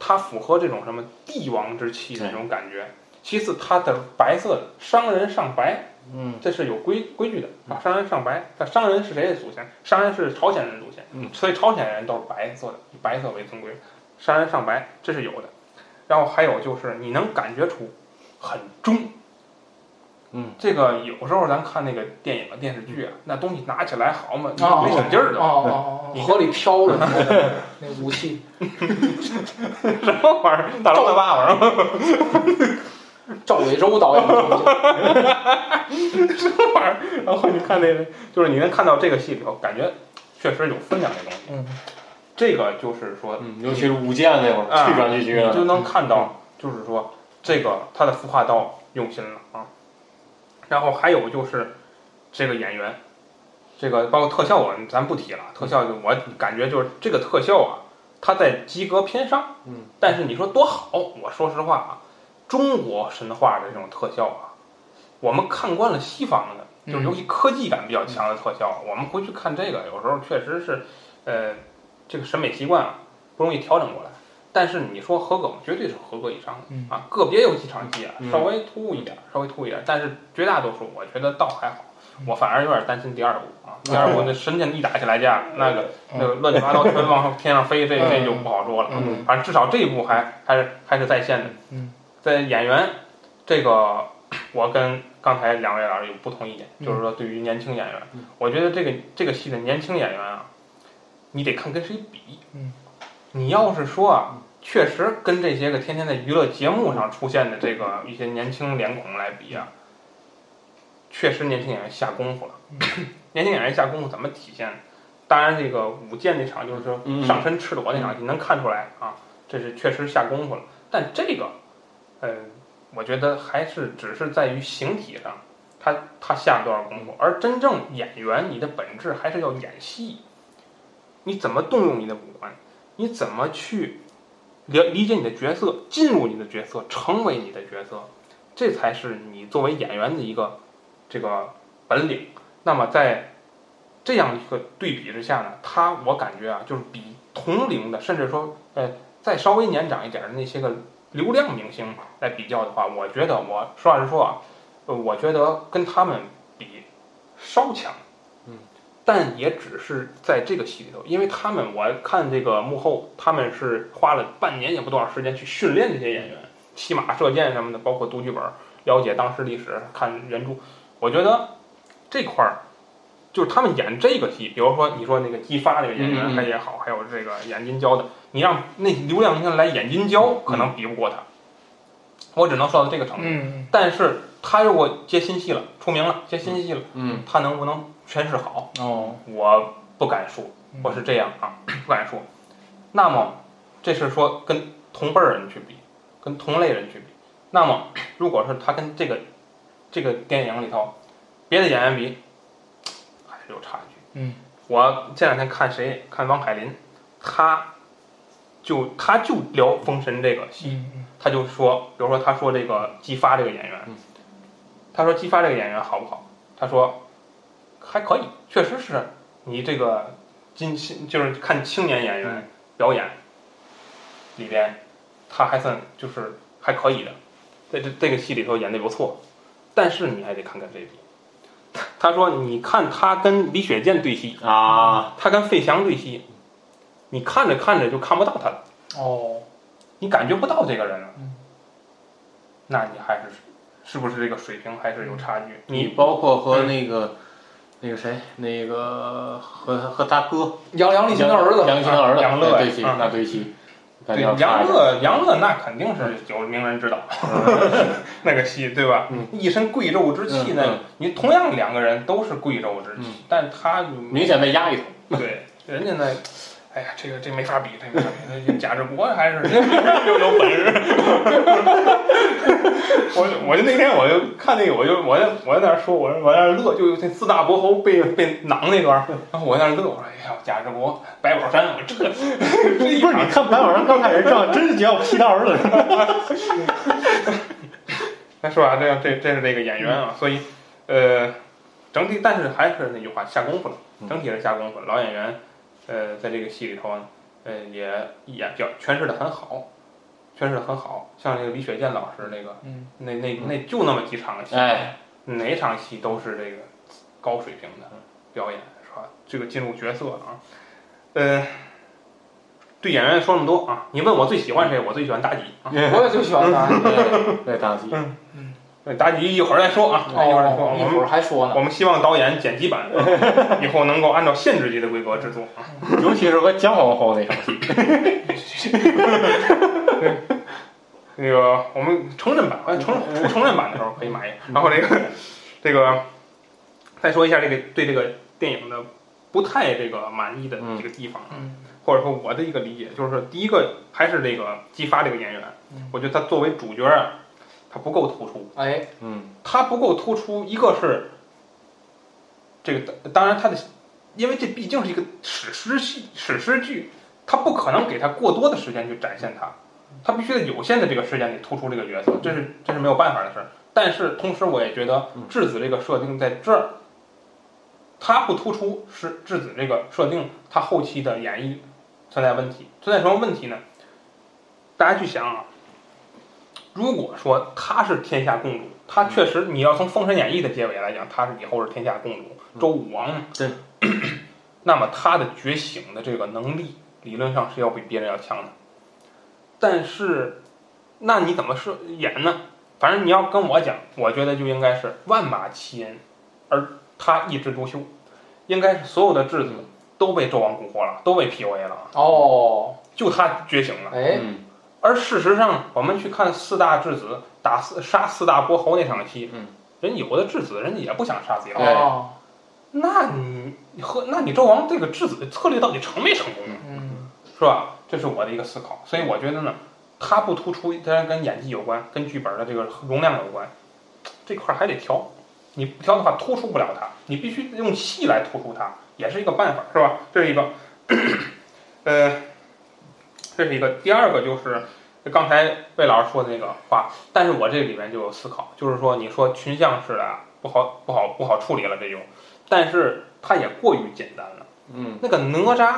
它符合这种什么帝王之气的对这种感觉。其次，它的白色的商人上白，嗯这是有规规矩的啊。商人上白，那商人是谁的祖先？商人是朝鲜人的祖先，嗯所以朝鲜人都是白色的，以白色为尊贵。商人上白，这是有的。然后还有就是你能感觉出很中。嗯，这个有时候咱看那个电影啊、电视剧啊，那东西拿起来好嘛，哦没使劲儿的，哦哦哦，河里飘着那武器，什么玩意儿？大龙的爸爸是吗？赵伟洲导演什么玩意儿？然后你看那个，就是你能看到这个戏里头，感觉确实有分量的东西。嗯，这个就是说，嗯，尤其是舞剑那会儿，啊你就能看到，就是说这个他的服化道用心了啊。然后还有就是这个演员，这个包括特效我咱不提了，特效就我感觉就是这个特效啊，它在及格偏上。嗯，但是你说多好，我说实话啊，中国神话的这种特效啊，我们看惯了西方的，就是尤其科技感比较强的特效，我们回去看这个，有时候确实是，呃，这个审美习惯啊不容易调整过来。但是你说合格吗？绝对是合格以上的、嗯啊，个别有几场戏啊嗯稍微突兀一点，稍微突兀一点，但是绝大多数我觉得倒还好。我反而有点担心第二部啊，第二部那神仙一打起来架，那个那个乱七八糟全往上天上飞，这这就不好说了。嗯反正至少这一部还还是还是在线的。嗯，在演员这个，我跟刚才两位老师有不同意见，就是说对于年轻演员，我觉得这个这个戏的年轻演员啊，你得看跟谁比。嗯，你要是说啊，确实跟这些个天天在娱乐节目上出现的这个一些年轻脸孔来比啊，确实年轻演员下功夫了。年轻演员下功夫怎么体现？当然，这个舞剑那场就是说嗯上身赤裸那场，你能看出来啊，这是确实下功夫了。但这个，呃，我觉得还是只是在于形体上，他他下了多少功夫，而真正演员，你的本质还是要演戏。你怎么动用你的五官？你怎么去了理解你的角色，进入你的角色，成为你的角色，这才是你作为演员的一个这个本领。那么在这样一个对比之下呢，他我感觉啊，就是比同龄的，甚至说呃再稍微年长一点的那些个流量明星来比较的话，我觉得我实话实说啊，呃，我觉得跟他们比稍强。嗯，但也只是在这个戏里头，因为他们我看这个幕后，他们是花了半年也不多少时间去训练这些演员，骑马射箭什么的，包括读剧本、了解当时历史、看原著。我觉得这块儿就是他们演这个戏，比如说你说那个姬发这个演员嗯嗯还也好，还有这个演金娇的，你让那流量明星来演金娇，可能比不过他。我只能说到这个程度。嗯，但是他如果接新戏了，出名了，接新戏了，嗯他能不能诠释好？哦，我不敢说，我是这样啊，不敢说。那么，这是说跟同辈儿人去比，跟同类人去比。那么，如果是他跟这个这个电影里头别的演员比，还是有差距。嗯，我这两天看谁看王海林，他就他就聊《封神》这个戏，嗯他就说，比如说他说这个姬发这个演员嗯，他说姬发这个演员好不好？他说还可以，确实是你这个今就是看青年演员表演里边，他还算就是还可以的，在这这个戏里头演的不错，但是你还得看看这比。他说：“你看他跟李雪健对戏，啊，他跟费翔对戏，你看着看着就看不到他了。”哦，你感觉不到这个人了，嗯那你还是是不是这个水平还是有差距？你你包括和那个那个谁，那个和和他哥杨杨立新的儿子，杨立新的儿子杨乐那对戏，对杨乐，杨乐那肯定是有名人指导，那个戏对吧？嗯一身贵胄之气，嗯那你同样两个人都是贵胄之气嗯，但他明显被压一头。对人家那。哎呀，这个这没法比，这没法比。贾志国还是 又有本事。我我就那天我就看那个，我就我在我在那儿说，我说我在那乐，就那四大伯侯被被囊那段儿，然后我在那乐，我说哎呀，贾志国、白宝山，我这个 不是，场你看白宝山刚开始这样，真是觉得我劈他儿子。那是吧？这样这这是这个演员啊，所以呃，整体但是还是那句话，下功夫了，整体是下功夫了。老演员呃，在这个戏里头呢，呃，也演表诠释的很好，诠释的很好。像那个李雪健老师那个，嗯，那那那就那么几场戏，哎，哪场戏都是这个高水平的表演，是吧？这个进入角色啊，呃，对演员说那么多啊，你问我最喜欢谁？我最喜欢妲己啊。我也最喜欢他。对妲己，对妲己一会儿再说啊，一会儿再说。哦，一会我们儿还说呢我。们希望导演剪辑版 以后能够按照限制级的规格制作啊。尤其是和姜皇后那场戏，那个我们成人版，成出成人版的时候可以买一个。然后这个这个再说一下这个对这个电影的不太这个满意的这个地方或者说我的一个理解就是，第一个还是这个姬发这个演员嗯，我觉得他作为主角啊，他不够突出。哎，嗯。他不够突出，一个是这个，当然他的，因为这毕竟是一个史诗戏、史诗剧，他不可能给他过多的时间去展现他，他必须在有限的这个时间里突出这个角色，这是这是没有办法的事儿。但是同时，我也觉得质子这个设定在这儿，他不突出是质子这个设定，他后期的演绎存在问题，存在什么问题呢？大家去想啊，如果说她是天下共主，她确实你要从《封神演义》的结尾来讲，她是以后是天下共主，周武王嘛。对。那么她的觉醒的这个能力，理论上是要比别人要强的。但是，那你怎么说演呢？反正你要跟我讲，我觉得就应该是万马齐喑，而他一枝独秀，应该是所有的质子都被纣王蛊惑了，都被 PUA 了，哦，就他觉醒了。哎，嗯而事实上，我们去看四大质子打四杀四大伯侯那场戏，嗯，人有的质子人家也不想杀自己老对婆，哦，那你和那你纣王这个质子的策略到底成没成功，嗯。是吧？这是我的一个思考。所以我觉得呢，它不突出，当然跟演技有关，跟剧本的这个容量有关，这块儿还得调。你不调的话，突出不了它，你必须用戏来突出它，也是一个办法，是吧？这是一个，呃，这是一个。第二个就是刚才魏老师说的那个话，但是我这里面就有思考，就是说你说群像式的啊不好不好不好处理了这种，但是它也过于简单了。嗯，那个哪吒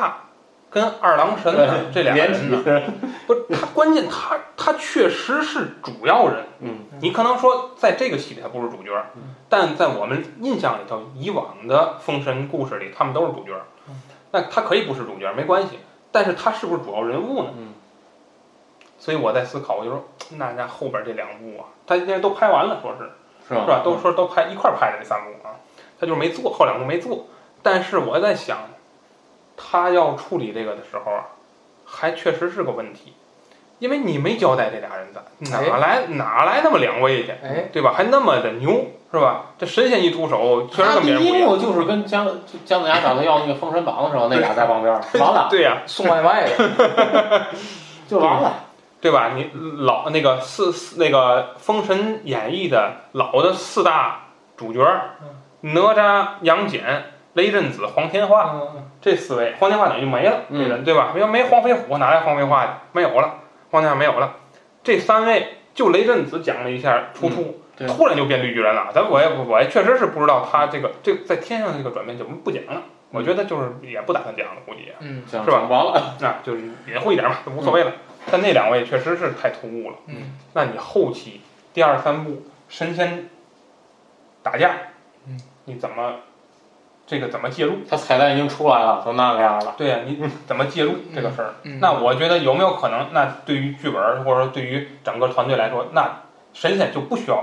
跟二郎神这俩连人呢，不他关键他他确实是主要人。嗯你可能说在这个戏里他不是主角，但在我们印象里头，以往的封神故事里他们都是主角。那他可以不是主角没关系，但是他是不是主要人物呢？嗯所以我在思考，我就说，那那后边这两部啊，他现在都拍完了，说是是吧？都说都拍一块儿拍的这三部啊，他就是没做，后两部没做。但是我在想，他要处理这个的时候啊，还确实是个问题，因为你没交代这俩人在，哪来哪来那么两位去，哎，对吧？还那么的牛，是吧？这神仙一出手，确实他跟别人不一样。第一幕就是跟姜姜子牙找他要那个封神榜的时候，那俩 在旁边，完了 对呀、送外卖的，就完了。对吧？你老那个四四那个《封神演义》的老的四大主角，哪吒、杨戬、雷震子、黄天化，嗯这四位，黄天化等于就没了，嗯这人对吧？要没黄飞虎，哪来黄飞化去？没有了，黄天化没有了。这三位就雷震子讲了一下出处，对突然就变绿巨人了。咱我也不我也确实是不知道他这个这个在天上这个转变怎么不讲了。我觉得就是也不打算讲了，估计也嗯是吧完了，啊，就是隐晦一点嘛，就无所谓了。但那两位确实是太突兀了。嗯那你后期第二三部神仙打架，嗯，你怎么这个怎么介入？他彩蛋已经出来了，都那个样了。对呀、你怎么介入这个事儿？嗯，那我觉得有没有可能？那对于剧本儿或者说对于整个团队来说，那神仙就不需要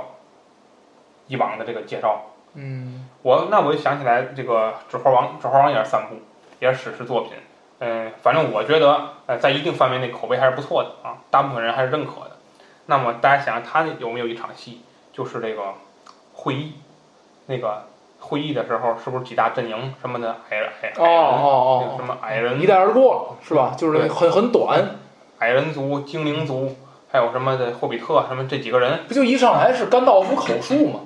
以往的这个介绍。嗯我那我就想起来这个《指环王》，《指环王》也是三部，也是史诗作品。嗯，反正我觉得呃，在一定范围内口碑还是不错的啊，大部分人还是认可的。那么大家想想，他有没有一场戏，就是这个会议，那个会议的时候，是不是几大阵营什么的矮矮哦哦哦那个什么矮哦，人一带而过是吧？就是很很短，矮人族、精灵族，还有什么的霍比特什么这几个人，不就一上来是甘道夫口述吗？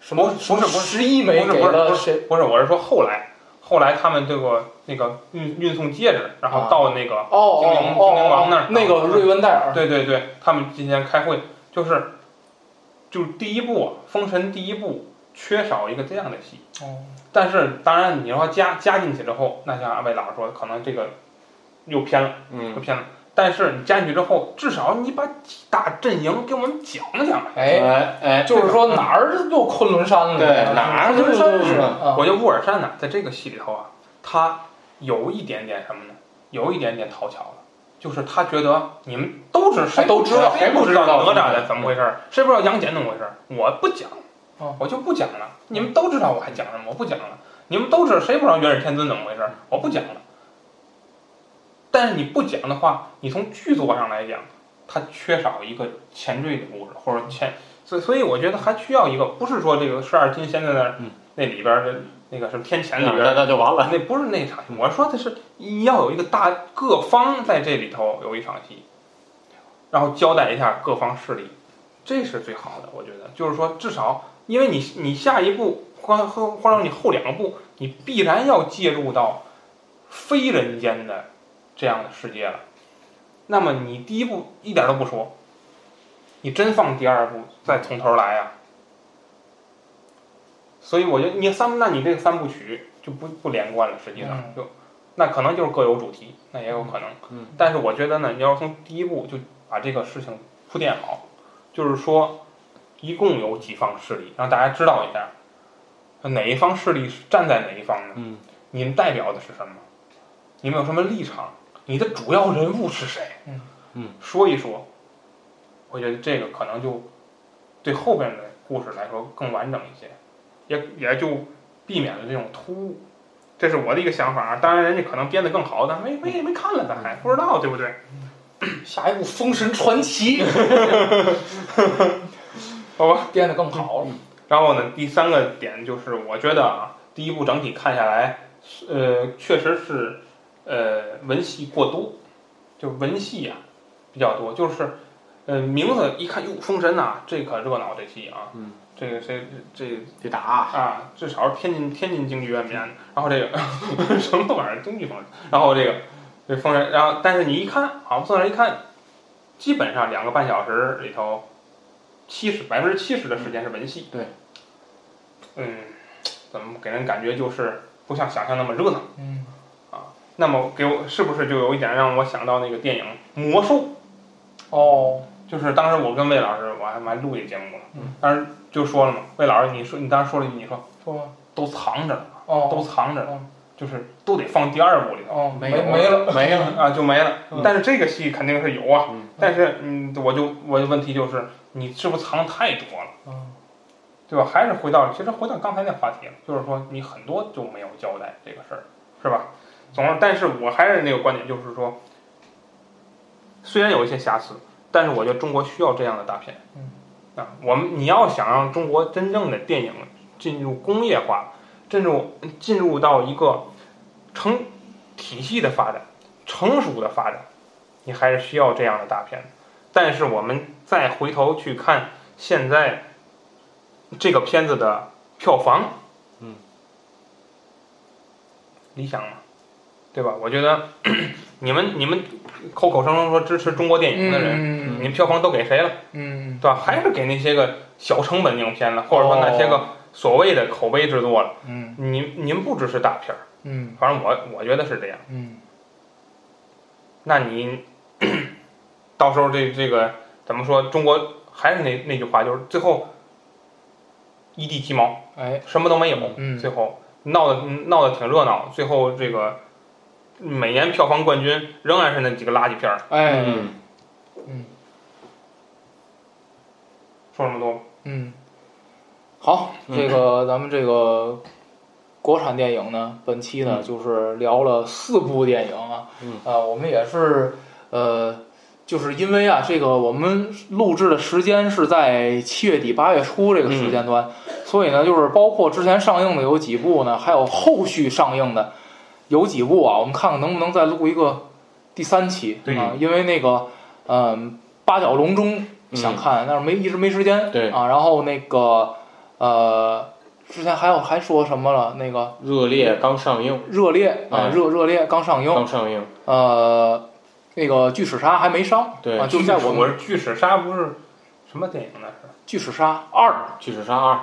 什么不是不是十一枚给不是不是不了谁？不是，我是说后来，后来他们这个那个运运送戒指，然后啊到那个精灵哦精灵王那儿哦，那个瑞文戴尔，对对对，他们今天开会，就是就是第一步啊，《封神》第一部缺少一个这样的戏。哦但是当然，你要加加进去之后，那像二位老师说的，可能这个又偏了，又嗯，偏了。但是你加进去之后，至少你把几大阵营给我们讲讲。哎，哎哎，就是说哪儿又昆仑山了？对哪儿昆仑山就是啊我觉得乌尔善呢，在这个戏里头啊，他有一点点什么呢？有一点点讨巧了，就是他觉得你们都是谁都知道谁不知道谁不知道哪吒的怎么回事儿，谁不知道杨戬怎么回事儿，我不讲哦，我就不讲了。你们都知道我还讲什么？我不讲了。你们都知道谁不知道元始天尊怎么回事？我不讲了。但是你不讲的话，你从剧作上来讲，它缺少一个前缀的故事，或者前，所以所以我觉得还需要一个，不是说这个十二金仙在那儿、嗯那里边儿的那个什么天谴里边那就完了。那不是那场戏，我说的是要有一个大各方在这里头有一场戏，然后交代一下各方势力，这是最好的，我觉得。就是说至少因为你你下一步或或或者你后两步，你必然要介入到非人间的这样的世界了，那么你第一步一点都不说，你真放第二步再从头来呀、所以我觉得你三，那你这个三部曲就不不连贯了，实际上嗯。就那可能就是各有主题，那也有可能。嗯。但是我觉得呢，你要从第一步就把这个事情铺垫好，就是说一共有几方势力，让大家知道一下，哪一方势力是站在哪一方呢？嗯你们代表的是什么？你们有什么立场？你的主要人物是谁？嗯嗯，说一说，我觉得这个可能就对后边的故事来说更完整一些，也也就避免了这种突兀。这是我的一个想法啊，当然人家可能编得更好，但没没没看了，咱还不知道，对不对？下一部《封神传奇》好吧。编得更好了。然后呢，第三个点就是，我觉得啊，第一部整体看下来，呃，确实是呃文戏过多，就文戏啊、比较多，就是呃名字一看，哟，封神呐、这可热闹这戏啊，嗯，这个这这得打，啊，至少是天津天津京剧院编的，然后这个 什么玩意儿京剧封神，然后这个这封神，然后但是你一看，好坐那儿一看，基本上两个半小时里头，七十百分之七十的时间是文戏，对，嗯，怎么给人感觉就是不像想象那么热闹？嗯，那么给我是不是就有一点让我想到那个电影《魔兽》？哦，就是当时我跟魏老师，我还我还录一节目了嗯，当时就说了嘛，魏老师，你说你当时说了一句，你说说。都藏着呢，哦，都藏着呢嗯，就是都得放第二部里头哦，没有没了。没了。啊，就没了嗯。但是这个戏肯定是有啊，嗯但是嗯，我就我的问题就是，你是不是藏太多了，嗯对吧？还是回到其实回到刚才那话题了，就是说你很多就没有交代这个事儿，是吧？总之，但是我还是那个观点，就是说，虽然有一些瑕疵，但是我觉得中国需要这样的大片。嗯啊，我们你要想让中国真正的电影进入工业化，进入进入到一个成体系的发展、成熟的发展，你还是需要这样的大片。但是我们再回头去看现在这个片子的票房，嗯，理想吗？对吧？我觉得 你们你们口口声声说支持中国电影的人，嗯你们票房都给谁了？嗯对吧？还是给那些个小成本影片了，或者说那些个所谓的口碑制作了。嗯您您不支持大片儿，嗯反正我我觉得是这样。嗯那你到时候这这个怎么说？中国还是那那句话，就是最后一地鸡毛，哎什么都没有。嗯最后闹得闹得挺热闹，最后这个每年票房冠军仍然是那几个垃圾片儿。哎嗯，说这么多，嗯，好，嗯。这个咱们这个国产电影呢，本期呢嗯。就是聊了四部电影啊，嗯。啊，我们也是呃，就是因为啊，这个我们录制的时间是在七月底八月初这个时间段，所以呢，就是包括之前上映的有几部呢，还有后续上映的有几部啊，我们看看能不能再录一个第三期啊，因为那个嗯、八角笼中想嗯看，但是没一直没时间。对。啊，然后那个呃，之前还有还说什么了？那个热烈刚上映，热烈啊，哎热热烈刚上映，刚上映，呃，那个巨齿鲨还没上对啊，就在我们我是巨齿鲨不是什么电影那是？巨齿鲨二巨齿鲨二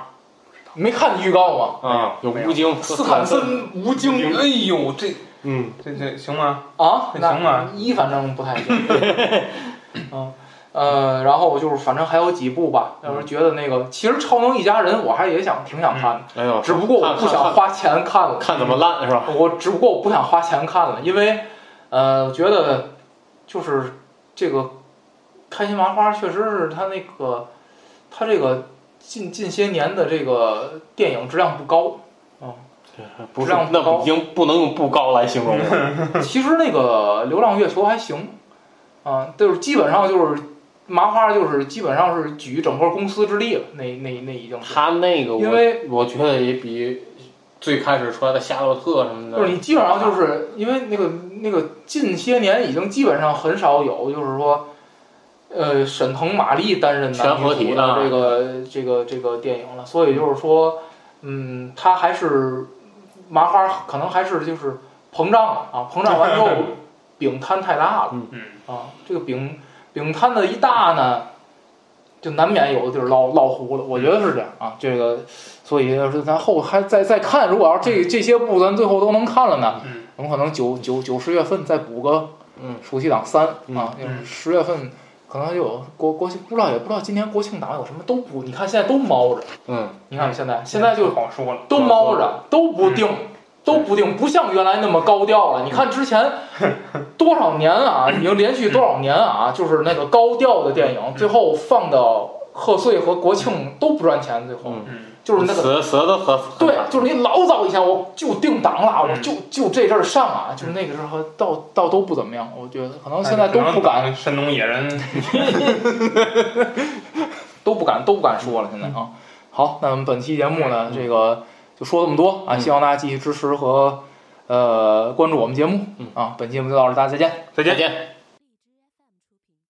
没看预告吗？啊，有吴京，斯坦森吴京，哎呦，这嗯，这这行吗？啊，行吗一反正不太行。嗯，呃，然后就是反正还有几部吧。要是觉得那个，其实《超能一家人》我还也想挺想看的，哎呦，只不过我不想花钱看了。看怎么烂是吧？我只不过我不想花钱看了，因为呃，我觉得就是这个开心麻花确实是他那个他这个近近些年的这个电影质量不高。不是质量，不高那已经不能用不高来形容了。其实那个《流浪月球》还行，啊，就是基本上就是麻花，就是基本上是举整个公司之力了。那那那已经是，他那个我，因为我觉得也比最开始出来的《夏洛特》什么的，就是你基本上就是因为那个那个近些年已经基本上很少有，就是说，呃，沈腾、马丽担任男全合体女主的啊这个这个这个电影了，所以就是说，嗯，他还是麻花可能还是就是膨胀了啊，膨胀完之后 饼摊太大了，嗯啊，这个饼饼摊子一大呢，就难免有的地儿落落糊了，我觉得是这样啊，这个，所以要是咱后还再再看，如果要是这这些部咱最后都能看了呢，嗯。我们可能九九九十月份再补个嗯。暑期档三嗯啊，就是嗯十月份可能就有国国庆，不知道也不知道今年国庆档有什么都不，你看现在都猫着，嗯，你看现在现在就好说了，都猫着，都不定，嗯都不定，不像原来那么高调了。你看之前多少年啊，已经连续多少年啊，就是那个高调的电影，最后放到贺岁和国庆都不赚钱，最后嗯嗯就是那个。死死的很，对，就是你老早以前我就定档了，我嗯就就这阵儿上啊，就是那个时候倒倒都不怎么样，我觉得可能现在都不敢山东野人，都不敢都不敢说了，现在啊。好，那我们本期节目呢，这个就说这么多啊，嗯希望大家继续支持和呃关注我们节目嗯啊。本期节目就到这，大家再见。再见。